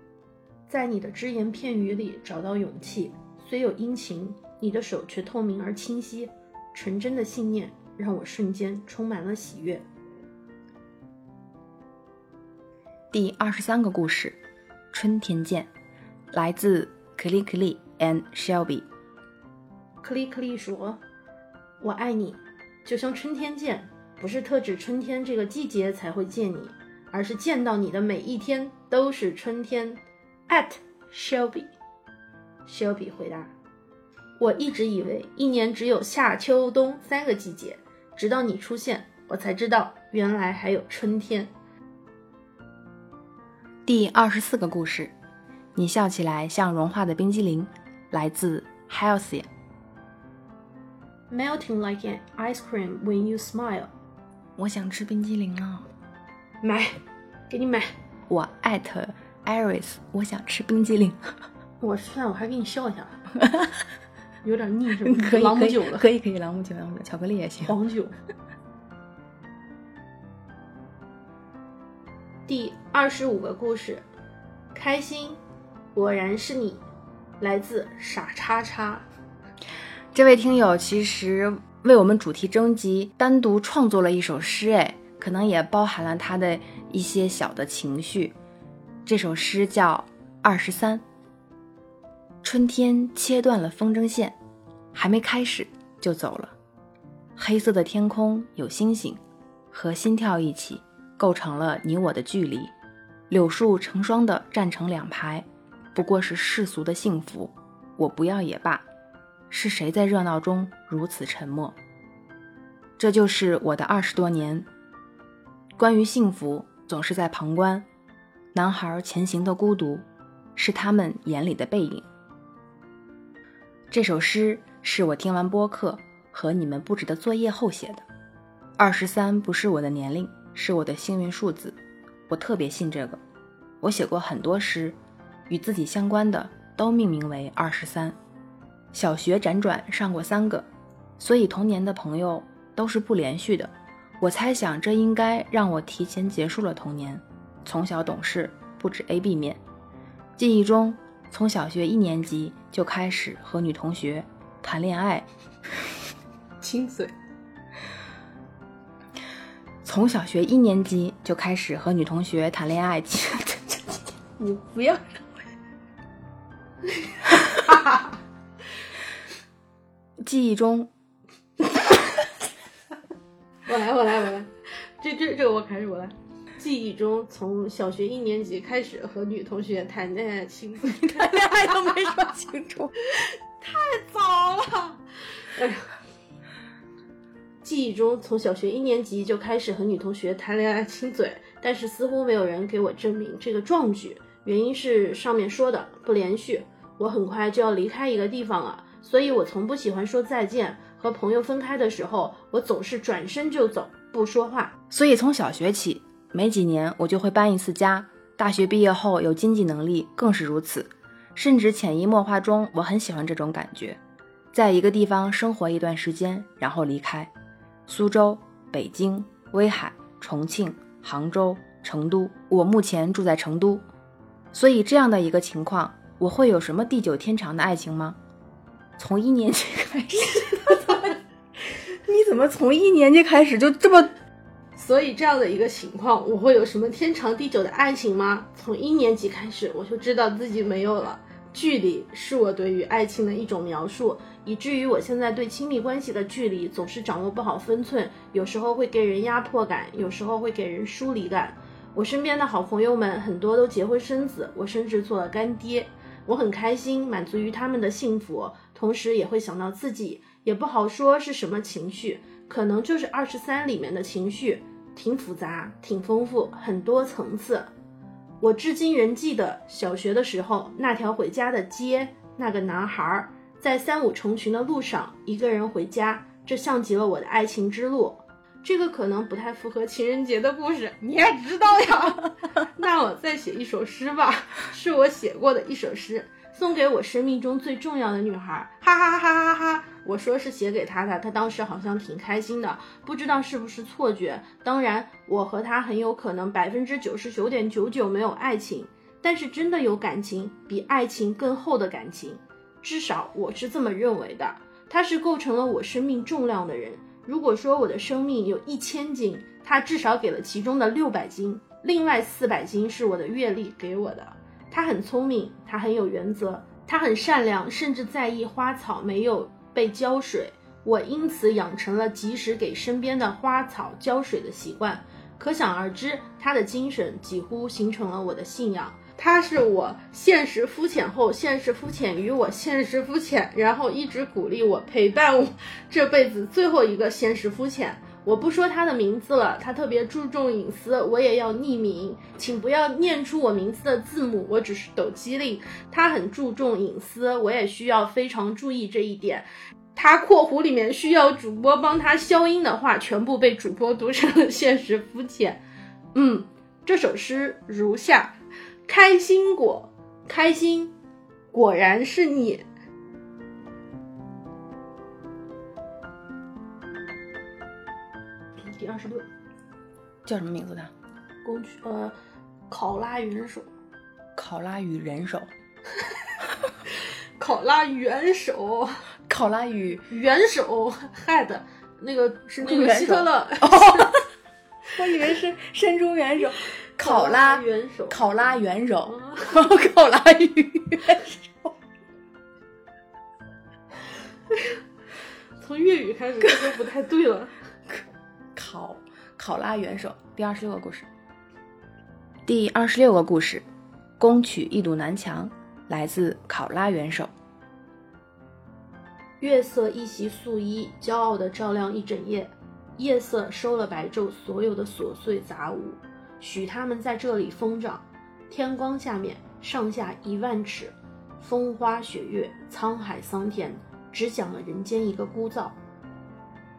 在你的只言片语里找到勇气，虽有阴晴，你的手却透明而清晰。纯真的信念让我瞬间充满了喜悦。第二十三个故事，春天见，来自 Clickly and Shelby。克利克利说：“我爱你。”就像春天见，不是特指春天这个季节才会见你，而是见到你的每一天都是春天。At Shelby，Shelby 回答：“我一直以为一年只有夏秋冬三个季节，直到你出现，我才知道原来还有春天。”第二十四个故事，你笑起来像融化的冰激凌，来自 Healthy。Melting like an ice cream when you smile。我想吃冰激凌了。买，给你买。我艾特 Iris，我想吃冰激凌。我吃饭我还给你笑一下，[laughs] 有点腻是吗？可以可以朗姆酒了，可以可以朗姆酒朗姆酒，巧克力也行。黄酒。第二十五个故事，开心，果然是你，来自傻叉叉。这位听友其实为我们主题征集单独创作了一首诗，哎，可能也包含了他的一些小的情绪。这首诗叫《二十三》。春天切断了风筝线，还没开始就走了。黑色的天空有星星，和心跳一起构成了你我的距离。柳树成双的站成两排，不过是世俗的幸福。我不要也罢。是谁在热闹中如此沉默？这就是我的二十多年。关于幸福，总是在旁观。男孩前行的孤独，是他们眼里的背影。这首诗是我听完播客和你们布置的作业后写的。二十三不是我的年龄，是我的幸运数字。我特别信这个。我写过很多诗，与自己相关的都命名为二十三。小学辗转上过三个，所以童年的朋友都是不连续的。我猜想这应该让我提前结束了童年。从小懂事，不止 A B 面。记忆中，从小学一年级就开始和女同学谈恋爱，亲嘴。从小学一年级就开始和女同学谈恋爱。[laughs] 你不要 [laughs] 记忆中，[laughs] 我来，我来，我来，这这这个我开始，我来。记忆中，从小学一年级开始和女同学谈恋爱，[laughs] 亲嘴，谈恋爱都没说清楚，[laughs] 太早了。哎呀，记忆中，从小学一年级就开始和女同学谈恋爱亲嘴，但是似乎没有人给我证明这个壮举，原因是上面说的不连续。我很快就要离开一个地方了，所以我从不喜欢说再见。和朋友分开的时候，我总是转身就走，不说话。所以从小学起，没几年我就会搬一次家。大学毕业后有经济能力更是如此，甚至潜移默化中，我很喜欢这种感觉，在一个地方生活一段时间，然后离开。苏州、北京、威海、重庆、杭州、成都，我目前住在成都。所以这样的一个情况，我会有什么地久天长的爱情吗？从一年级开始，你怎么从一年级开始就这么？所以这样的一个情况，我会有什么天长地久的爱情吗？从一年级开始，我就知道自己没有了。距离是我对于爱情的一种描述，以至于我现在对亲密关系的距离总是掌握不好分寸，有时候会给人压迫感，有时候会给人疏离感。我身边的好朋友们很多都结婚生子，我甚至做了干爹，我很开心，满足于他们的幸福，同时也会想到自己，也不好说是什么情绪，可能就是二十三里面的情绪。挺复杂，挺丰富，很多层次。我至今仍记得小学的时候那条回家的街，那个男孩在三五成群的路上一个人回家，这像极了我的爱情之路。这个可能不太符合情人节的故事，你也知道呀。[laughs] 那我再写一首诗吧，是我写过的一首诗，送给我生命中最重要的女孩。哈哈哈哈哈哈！我说是写给他的，他当时好像挺开心的，不知道是不是错觉。当然，我和他很有可能百分之九十九点九九没有爱情，但是真的有感情，比爱情更厚的感情，至少我是这么认为的。他是构成了我生命重量的人。如果说我的生命有一千斤，他至少给了其中的六百斤，另外四百斤是我的阅历给我的。他很聪明，他很有原则，他很善良，甚至在意花草没有。被浇水，我因此养成了及时给身边的花草浇水的习惯。可想而知，他的精神几乎形成了我的信仰。他是我现实肤浅后，现实肤浅于我现实肤浅，然后一直鼓励我、陪伴我这辈子最后一个现实肤浅。我不说他的名字了，他特别注重隐私，我也要匿名，请不要念出我名字的字母，我只是抖机灵。他很注重隐私，我也需要非常注意这一点。他括弧里面需要主播帮他消音的话，全部被主播读成了现实肤浅。嗯，这首诗如下：开心果，开心，果然是你。第二十六，叫什么名字的？宫曲呃，考拉元首，考拉与人手，考拉元首，考拉与元首 [laughs] head，[laughs] 那个是那个希特勒，[laughs] 我以为是伸出元首，考拉元首，考拉元首，嗯考拉与元首，从粤语开始这就不太对了。考考拉元首。第二十六个故事，第二十六个故事，攻取一堵南墙，来自考拉元首。月色一袭素衣，骄傲地照亮一整夜。夜色收了白昼所有的琐碎杂物，许他们在这里疯长。天光下面，上下一万尺，风花雪月，沧海桑田，只讲了人间一个孤燥。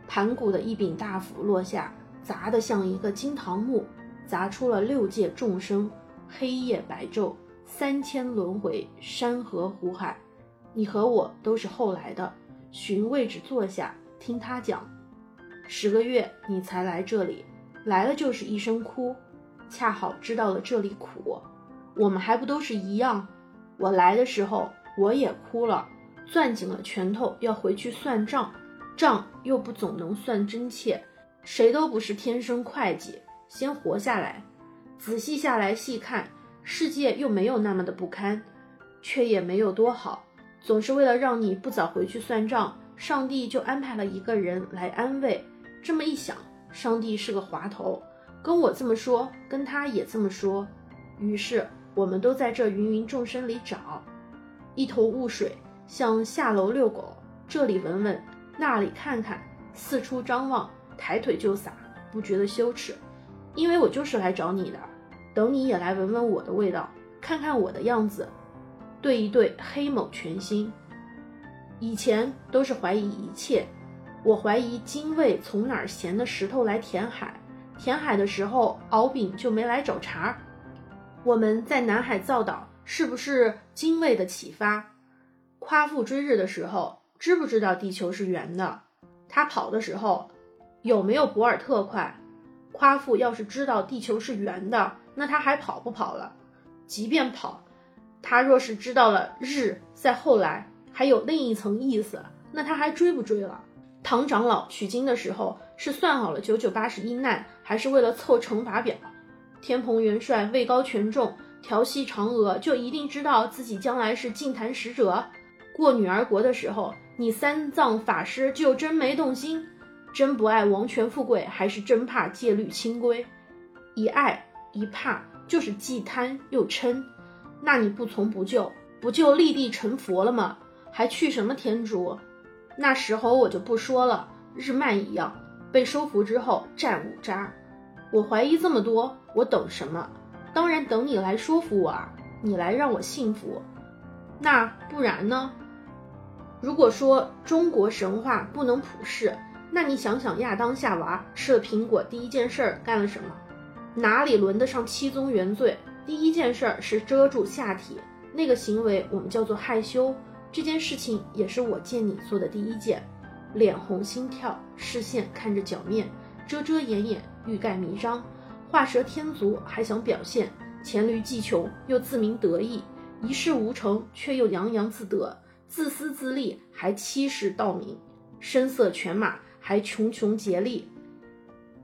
盘古的一柄大斧落下，砸得像一个金堂木，砸出了六界众生，黑夜白昼，三千轮回，山河湖海。你和我都是后来的，寻位置坐下，听他讲。十个月你才来这里，来了就是一声哭，恰好知道了这里苦。我们还不都是一样？我来的时候我也哭了，攥紧了拳头要回去算账，账又不总能算真切。谁都不是天生会计，先活下来。仔细下来细看，世界又没有那么的不堪，却也没有多好。总是为了让你不早回去算账，上帝就安排了一个人来安慰。这么一想，上帝是个滑头，跟我这么说，跟他也这么说。于是我们都在这芸芸众生里找，一头雾水，像下楼遛狗，这里闻闻，那里看看，四处张望，抬腿就撒，不觉得羞耻，因为我就是来找你的，等你也来闻闻我的味道，看看我的样子，对一对黑某全新。以前都是怀疑一切，我怀疑精卫从哪儿衔的石头来填海，填海的时候敖丙就没来找茬儿。我们在南海造岛，是不是精卫的启发？夸父追日的时候，知不知道地球是圆的？他跑的时候，有没有博尔特快？夸父要是知道地球是圆的，那他还跑不跑了？即便跑，他若是知道了日在后来还有另一层意思，那他还追不追了？唐长老取经的时候是算好了九九八十一难，还是为了凑乘法表？天蓬元帅位高权重，调戏嫦娥，就一定知道自己将来是净坛使者？过女儿国的时候，你三藏法师就真没动心？真不爱王权富贵，还是真怕戒律清规？一爱一怕，就是既贪又嗔。那你不从不救，不就立地成佛了吗？还去什么天竺？那时候我就不说了，日漫一样，被收服之后战五渣。我怀疑这么多，我等什么？当然等你来说服我啊，你来让我信服。那不然呢？如果说中国神话不能普世，那你想想亚当夏娃吃了苹果第一件事儿干了什么？哪里轮得上七宗原罪？第一件事儿是遮住下体，那个行为我们叫做害羞。这件事情也是我见你做的第一件，脸红心跳，视线看着脚面，遮遮掩掩，欲盖弥彰，画蛇添足，还想表现黔驴技穷，又自鸣得意，一事无成却又洋洋自得，自私自利还欺世盗名，声色犬马还穷穷竭力。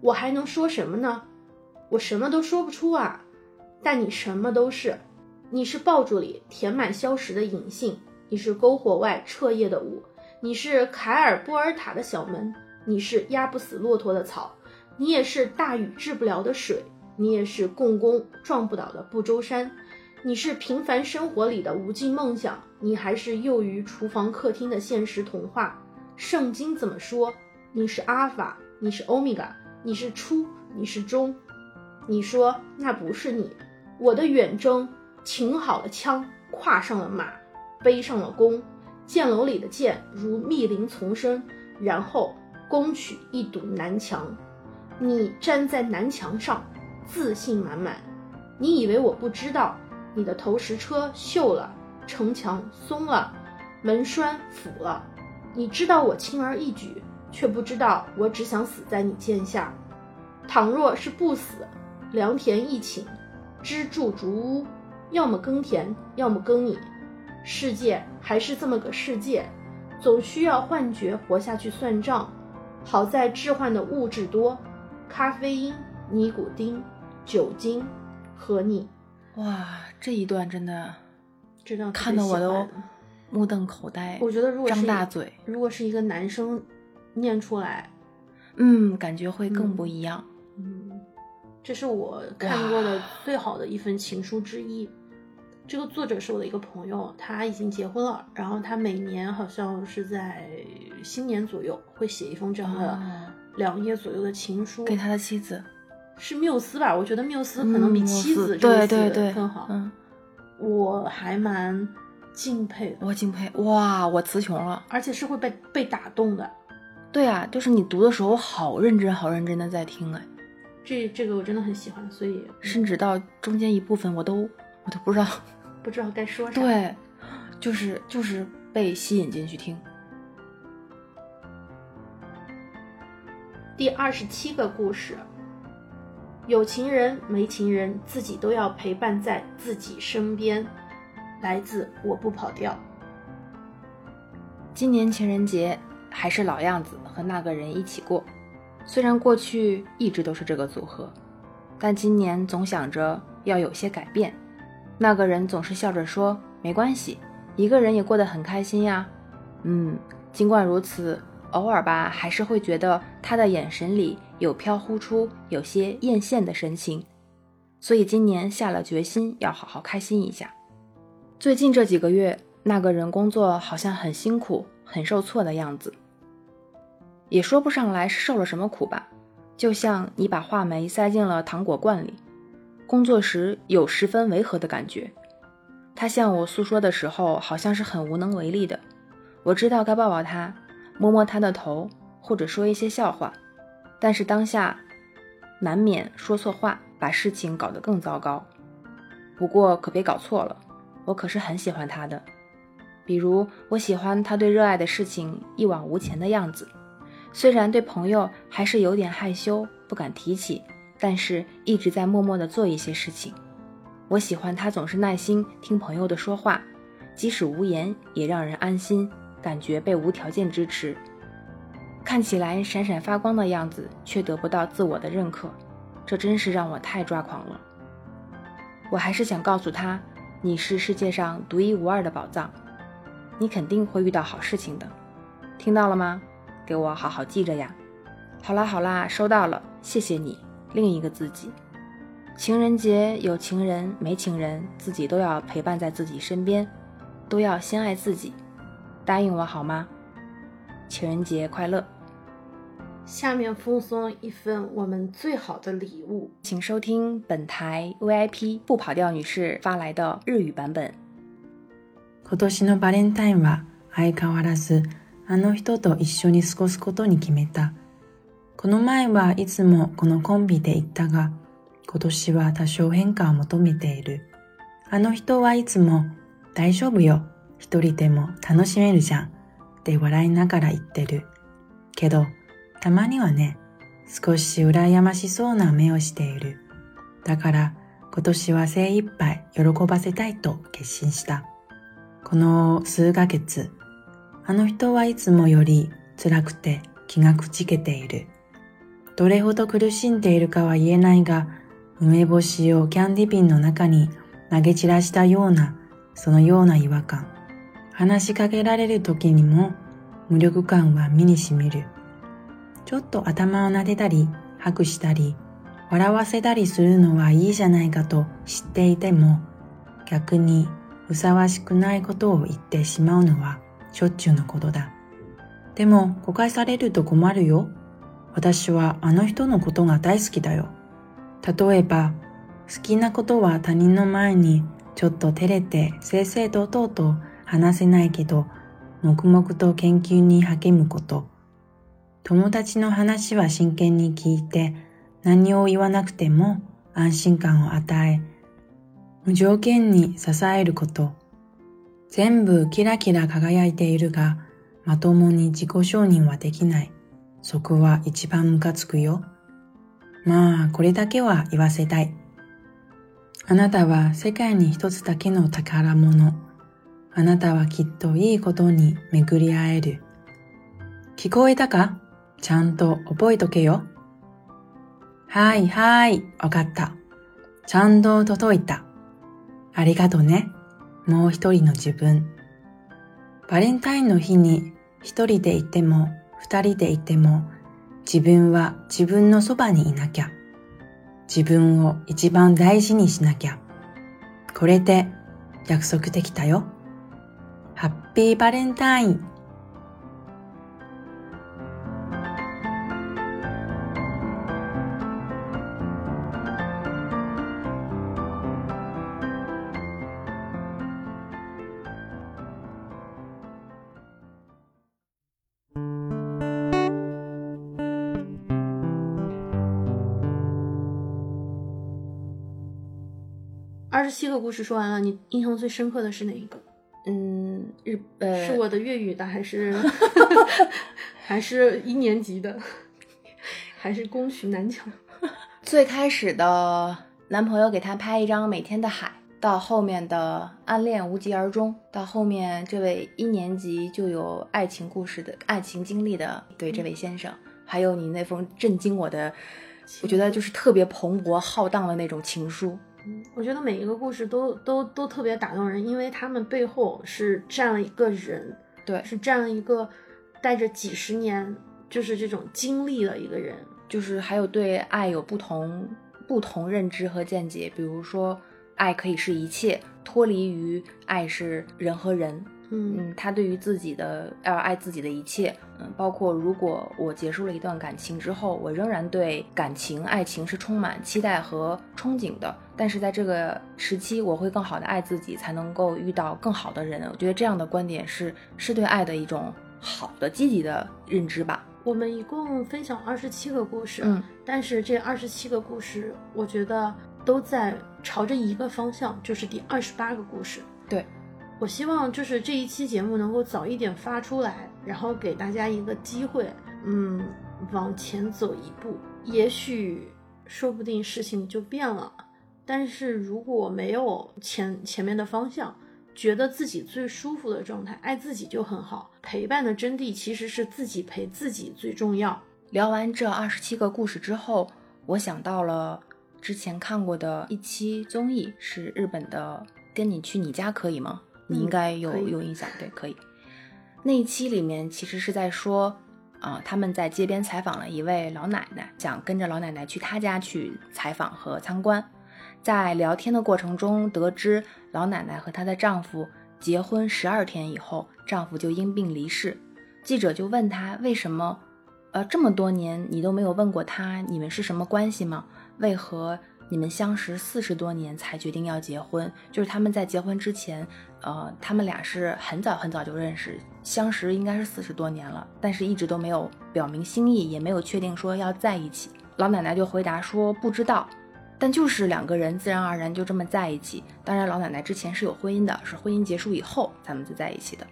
我还能说什么呢？我什么都说不出啊。但你什么都是，你是爆竹里填满硝石的隐性，你是篝火外彻夜的舞，你是凯尔波尔塔的小门，你是压不死骆驼的草，你也是大雨治不了的水，你也是共工撞不倒的不周山，你是平凡生活里的无尽梦想，你还是囿于厨房客厅的现实童话。圣经怎么说？你是阿尔法，你是欧米伽，你是初，你是终。你说那不是你。我的远征，擎好了枪，跨上了马，背上了弓，箭楼里的箭如密林丛生，然后攻取一堵南墙。你站在南墙上，自信满满，你以为我不知道？你的投石车锈了，城墙松了，门栓腐了。你知道我轻而易举，却不知道我只想死在你剑下。倘若是不死，良田一顷，支柱竹屋，要么耕田，要么耕你。世界还是这么个世界，总需要幻觉活下去算账。好在置换的物质多，咖啡因、尼古丁、酒精和你。哇，这一段真的这段看得我都目瞪口呆。我觉得如果是张大嘴，如果是一个男生念出来，嗯，感觉会更嗯不一样。嗯，这是我看过的最好的一份情书之一。这个作者是我的一个朋友，他已经结婚了，然后他每年好像是在新年左右会写一封这样的哦两页左右的情书，给他的妻子，是缪斯吧？我觉得缪斯可能比嗯妻子这对对对更好。嗯，我还蛮敬佩的，我敬佩。哇，我词穷了。而且是会被被打动的。对啊，就是你读的时候好认真、好认真的在听哎，这这个我真的很喜欢，所以甚至到中间一部分我都我都不知道。不知道该说啥。，对，就是就是被吸引进去听。第二十七个故事，有情人没情人，自己都要陪伴在自己身边。来自我不跑调。今年情人节还是老样子，和那个人一起过。虽然过去一直都是这个组合，但今年总想着要有些改变。那个人总是笑着说：“没关系，一个人也过得很开心呀。”嗯，尽管如此，偶尔吧，还是会觉得他的眼神里有飘忽出有些艳羡的神情。所以今年下了决心要好好开心一下。最近这几个月，那个人工作好像很辛苦、很受挫的样子，也说不上来是受了什么苦吧，就像你把话梅塞进了糖果罐里，工作时有十分违和的感觉。他向我诉说的时候，好像是很无能为力的。我知道该抱抱他，摸摸他的头，或者说一些笑话，但是当下难免说错话，把事情搞得更糟糕。不过可别搞错了。我可是很喜欢他的，比如我喜欢他对热爱的事情一往无前的样子，虽然对朋友还是有点害羞，不敢提起，但是一直在默默地做一些事情。我喜欢他总是耐心听朋友的说话，即使无言也让人安心，感觉被无条件支持。看起来闪闪发光的样子，却得不到自我的认可，这真是让我太抓狂了。我还是想告诉他。你是世界上独一无二的宝藏，你肯定会遇到好事情的，听到了吗？给我好好记着呀。好啦好啦，收到了，谢谢你。另一个自己，情人节有情人没情人，自己都要陪伴在自己身边，都要先爱自己，答应我好吗？情人节快乐！下面奉送一份我们最好的礼物。请收听本台 VIP 不跑调女士发来的日语版本。今年のバレンタインは相変わらずあの人と一緒に過ごすことに決めた。この前はいつもこのコンビで行ったが、今年は多少変化を求めている。あの人はいつも大丈夫よ。一人でも楽しめるじゃん。 って笑いながら言ってる。けど、たまにはね、少し羨ましそうな目をしている。だから今年は精一杯喜ばせたいと決心した。この数ヶ月、あの人はいつもより辛くて気がくじけている。どれほど苦しんでいるかは言えないが、梅干しをキャンディ瓶の中に投げ散らしたような、そのような違和感。話しかけられる時にも無力感は身にしみる。ちょっと頭を撫でたり、ハグしたり、笑わせたりするのはいいじゃないかと知っていても、逆にふさわしくないことを言ってしまうのはしょっちゅうのことだ。でも誤解されると困るよ。私はあの人のことが大好きだよ。例えば、好きなことは他人の前にちょっと照れて正々堂々と話せないけど、黙々と研究に励むこと。友達の話は真剣に聞いて、何を言わなくても安心感を与え、無条件に支えること。全部キラキラ輝いているが、まともに自己承認はできない。そこは一番ムカつくよ。まあ、これだけは言わせたい。あなたは世界に一つだけの宝物。あなたはきっといいことに巡り会える。聞こえたか？ちゃんと覚えとけよ。はいはい、わかった。ちゃんと届いた。ありがとね。もう一人の自分。バレンタインの日に一人でいても二人でいても自分は自分のそばにいなきゃ。自分を一番大事にしなきゃ。これで約束できたよ。ハッピーバレンタイン。二十七个故事说完了，你印象最深刻的是哪一个？ 嗯，日呃，是我的粤语的，还是 [laughs] 还是一年级的，[laughs] 还是攻取南墙？[laughs] 最开始的男朋友给她拍一张每天的海，到后面的暗恋无疾而终，到后面这位一年级就有爱情故事的爱情经历的对这位先生，还有你那封震惊我的，我觉得就是特别蓬勃浩荡的那种情书。嗯，我觉得每一个故事都都都特别打动人，因为他们背后是站了一个人，对，是站了一个带着几十年就是这种经历的一个人。就是还有对爱有不同不同认知和见解，比如说爱可以是一切，脱离于爱是人和人。嗯嗯，他对于自己的要爱自己的一切，嗯，包括如果我结束了一段感情之后，我仍然对感情、爱情是充满期待和憧憬的，但是在这个时期，我会更好的爱自己，才能够遇到更好的人。我觉得这样的观点是是对爱的一种好的、积极的认知吧。我们一共分享二十七个故事，嗯，但是这二十七个故事，我觉得都在朝着一个方向，就是第二十八个故事。我希望就是这一期节目能够早一点发出来，然后给大家一个机会，嗯，往前走一步，也许说不定事情就变了。但是如果没有前前面的方向，觉得自己最舒服的状态，爱自己就很好。陪伴的真谛其实是自己陪自己最重要。聊完这二十七个故事之后，我想到了之前看过的一期综艺，是日本的《跟你去你家可以吗》？你应该有、有印象，对，可以。那一期里面其实是在说，啊、他们在街边采访了一位老奶奶，想跟着老奶奶去她家去采访和参观。在聊天的过程中，得知老奶奶和她的丈夫结婚十二天以后，丈夫就因病离世。记者就问她为什么，呃，这么多年你都没有问过他你们是什么关系吗？为何你们相识四十多年才决定要结婚？就是他们在结婚之前，呃，他们俩是很早很早就认识，相识应该是四十多年了，但是一直都没有表明心意，也没有确定说要在一起。老奶奶就回答说不知道。但就是两个人自然而然就这么在一起。当然，老奶奶之前是有婚姻的，是婚姻结束以后咱们就在一起的，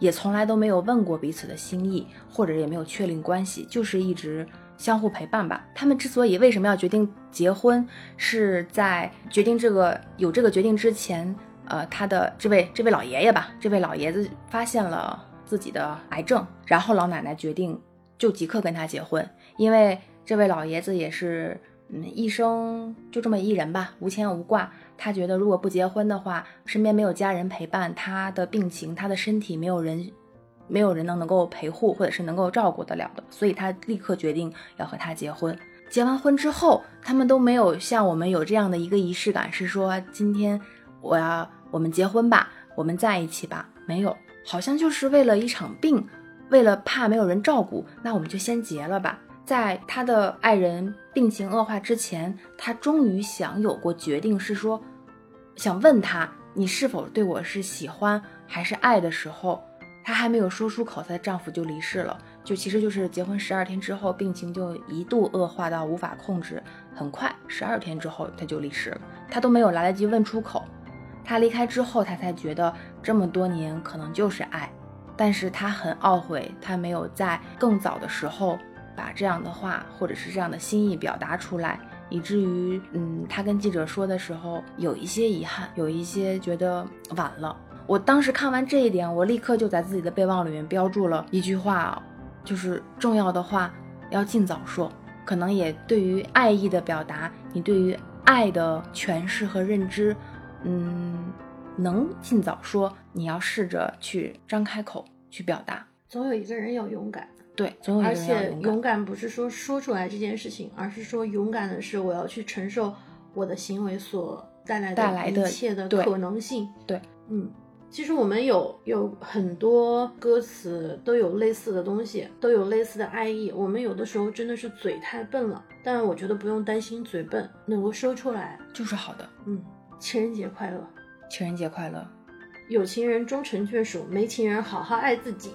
也从来都没有问过彼此的心意，或者也没有确定关系，就是一直相互陪伴吧。他们之所以为什么要决定结婚，是在决定这个有这个决定之前，呃，他的这位这位老爷爷吧，这位老爷子发现了自己的癌症，然后老奶奶决定就即刻跟他结婚，因为这位老爷子也是。嗯，一生就这么一人吧，无牵无挂。他觉得如果不结婚的话，身边没有家人陪伴，他的病情、他的身体没有人，没有人能能够陪护或者是能够照顾得了的，所以他立刻决定要和他结婚。结完婚之后，他们都没有像我们有这样的一个仪式感，是说今天我要我们结婚吧，我们在一起吧，没有，好像就是为了一场病，为了怕没有人照顾，那我们就先结了吧。在他的爱人病情恶化之前，他终于想有过决定，是说想问他你是否对我是喜欢还是爱的时候，她还没有说出口，她的丈夫就离世了。就其实就是结婚十二天之后，病情就一度恶化到无法控制，很快十二天之后她就离世了。他都没有来得及问出口。他离开之后，他才觉得这么多年可能就是爱，但是他很懊悔，他没有在更早的时候把这样的话或者是这样的心意表达出来，以至于，嗯，他跟记者说的时候有一些遗憾，有一些觉得晚了。我当时看完这一点，我立刻就在自己的备忘里面标注了一句话，就是重要的话要尽早说。可能也对于爱意的表达，你对于爱的诠释和认知。嗯，能尽早说，你要试着去张开口去表达。总有一个人要勇敢，对，总有一而个人要且勇敢。勇敢不是说说出来这件事情，而是说勇敢的是我要去承受我的行为所带来带来的一切的可能性。对，嗯，其实我们有有很多歌词都有类似的东西，都有类似的爱意。我们有的时候真的是嘴太笨了，但我觉得不用担心嘴笨，能够说出来。就是好的。嗯，情人节快乐，情人节快乐！有情人终成眷属，没情人好好爱自己。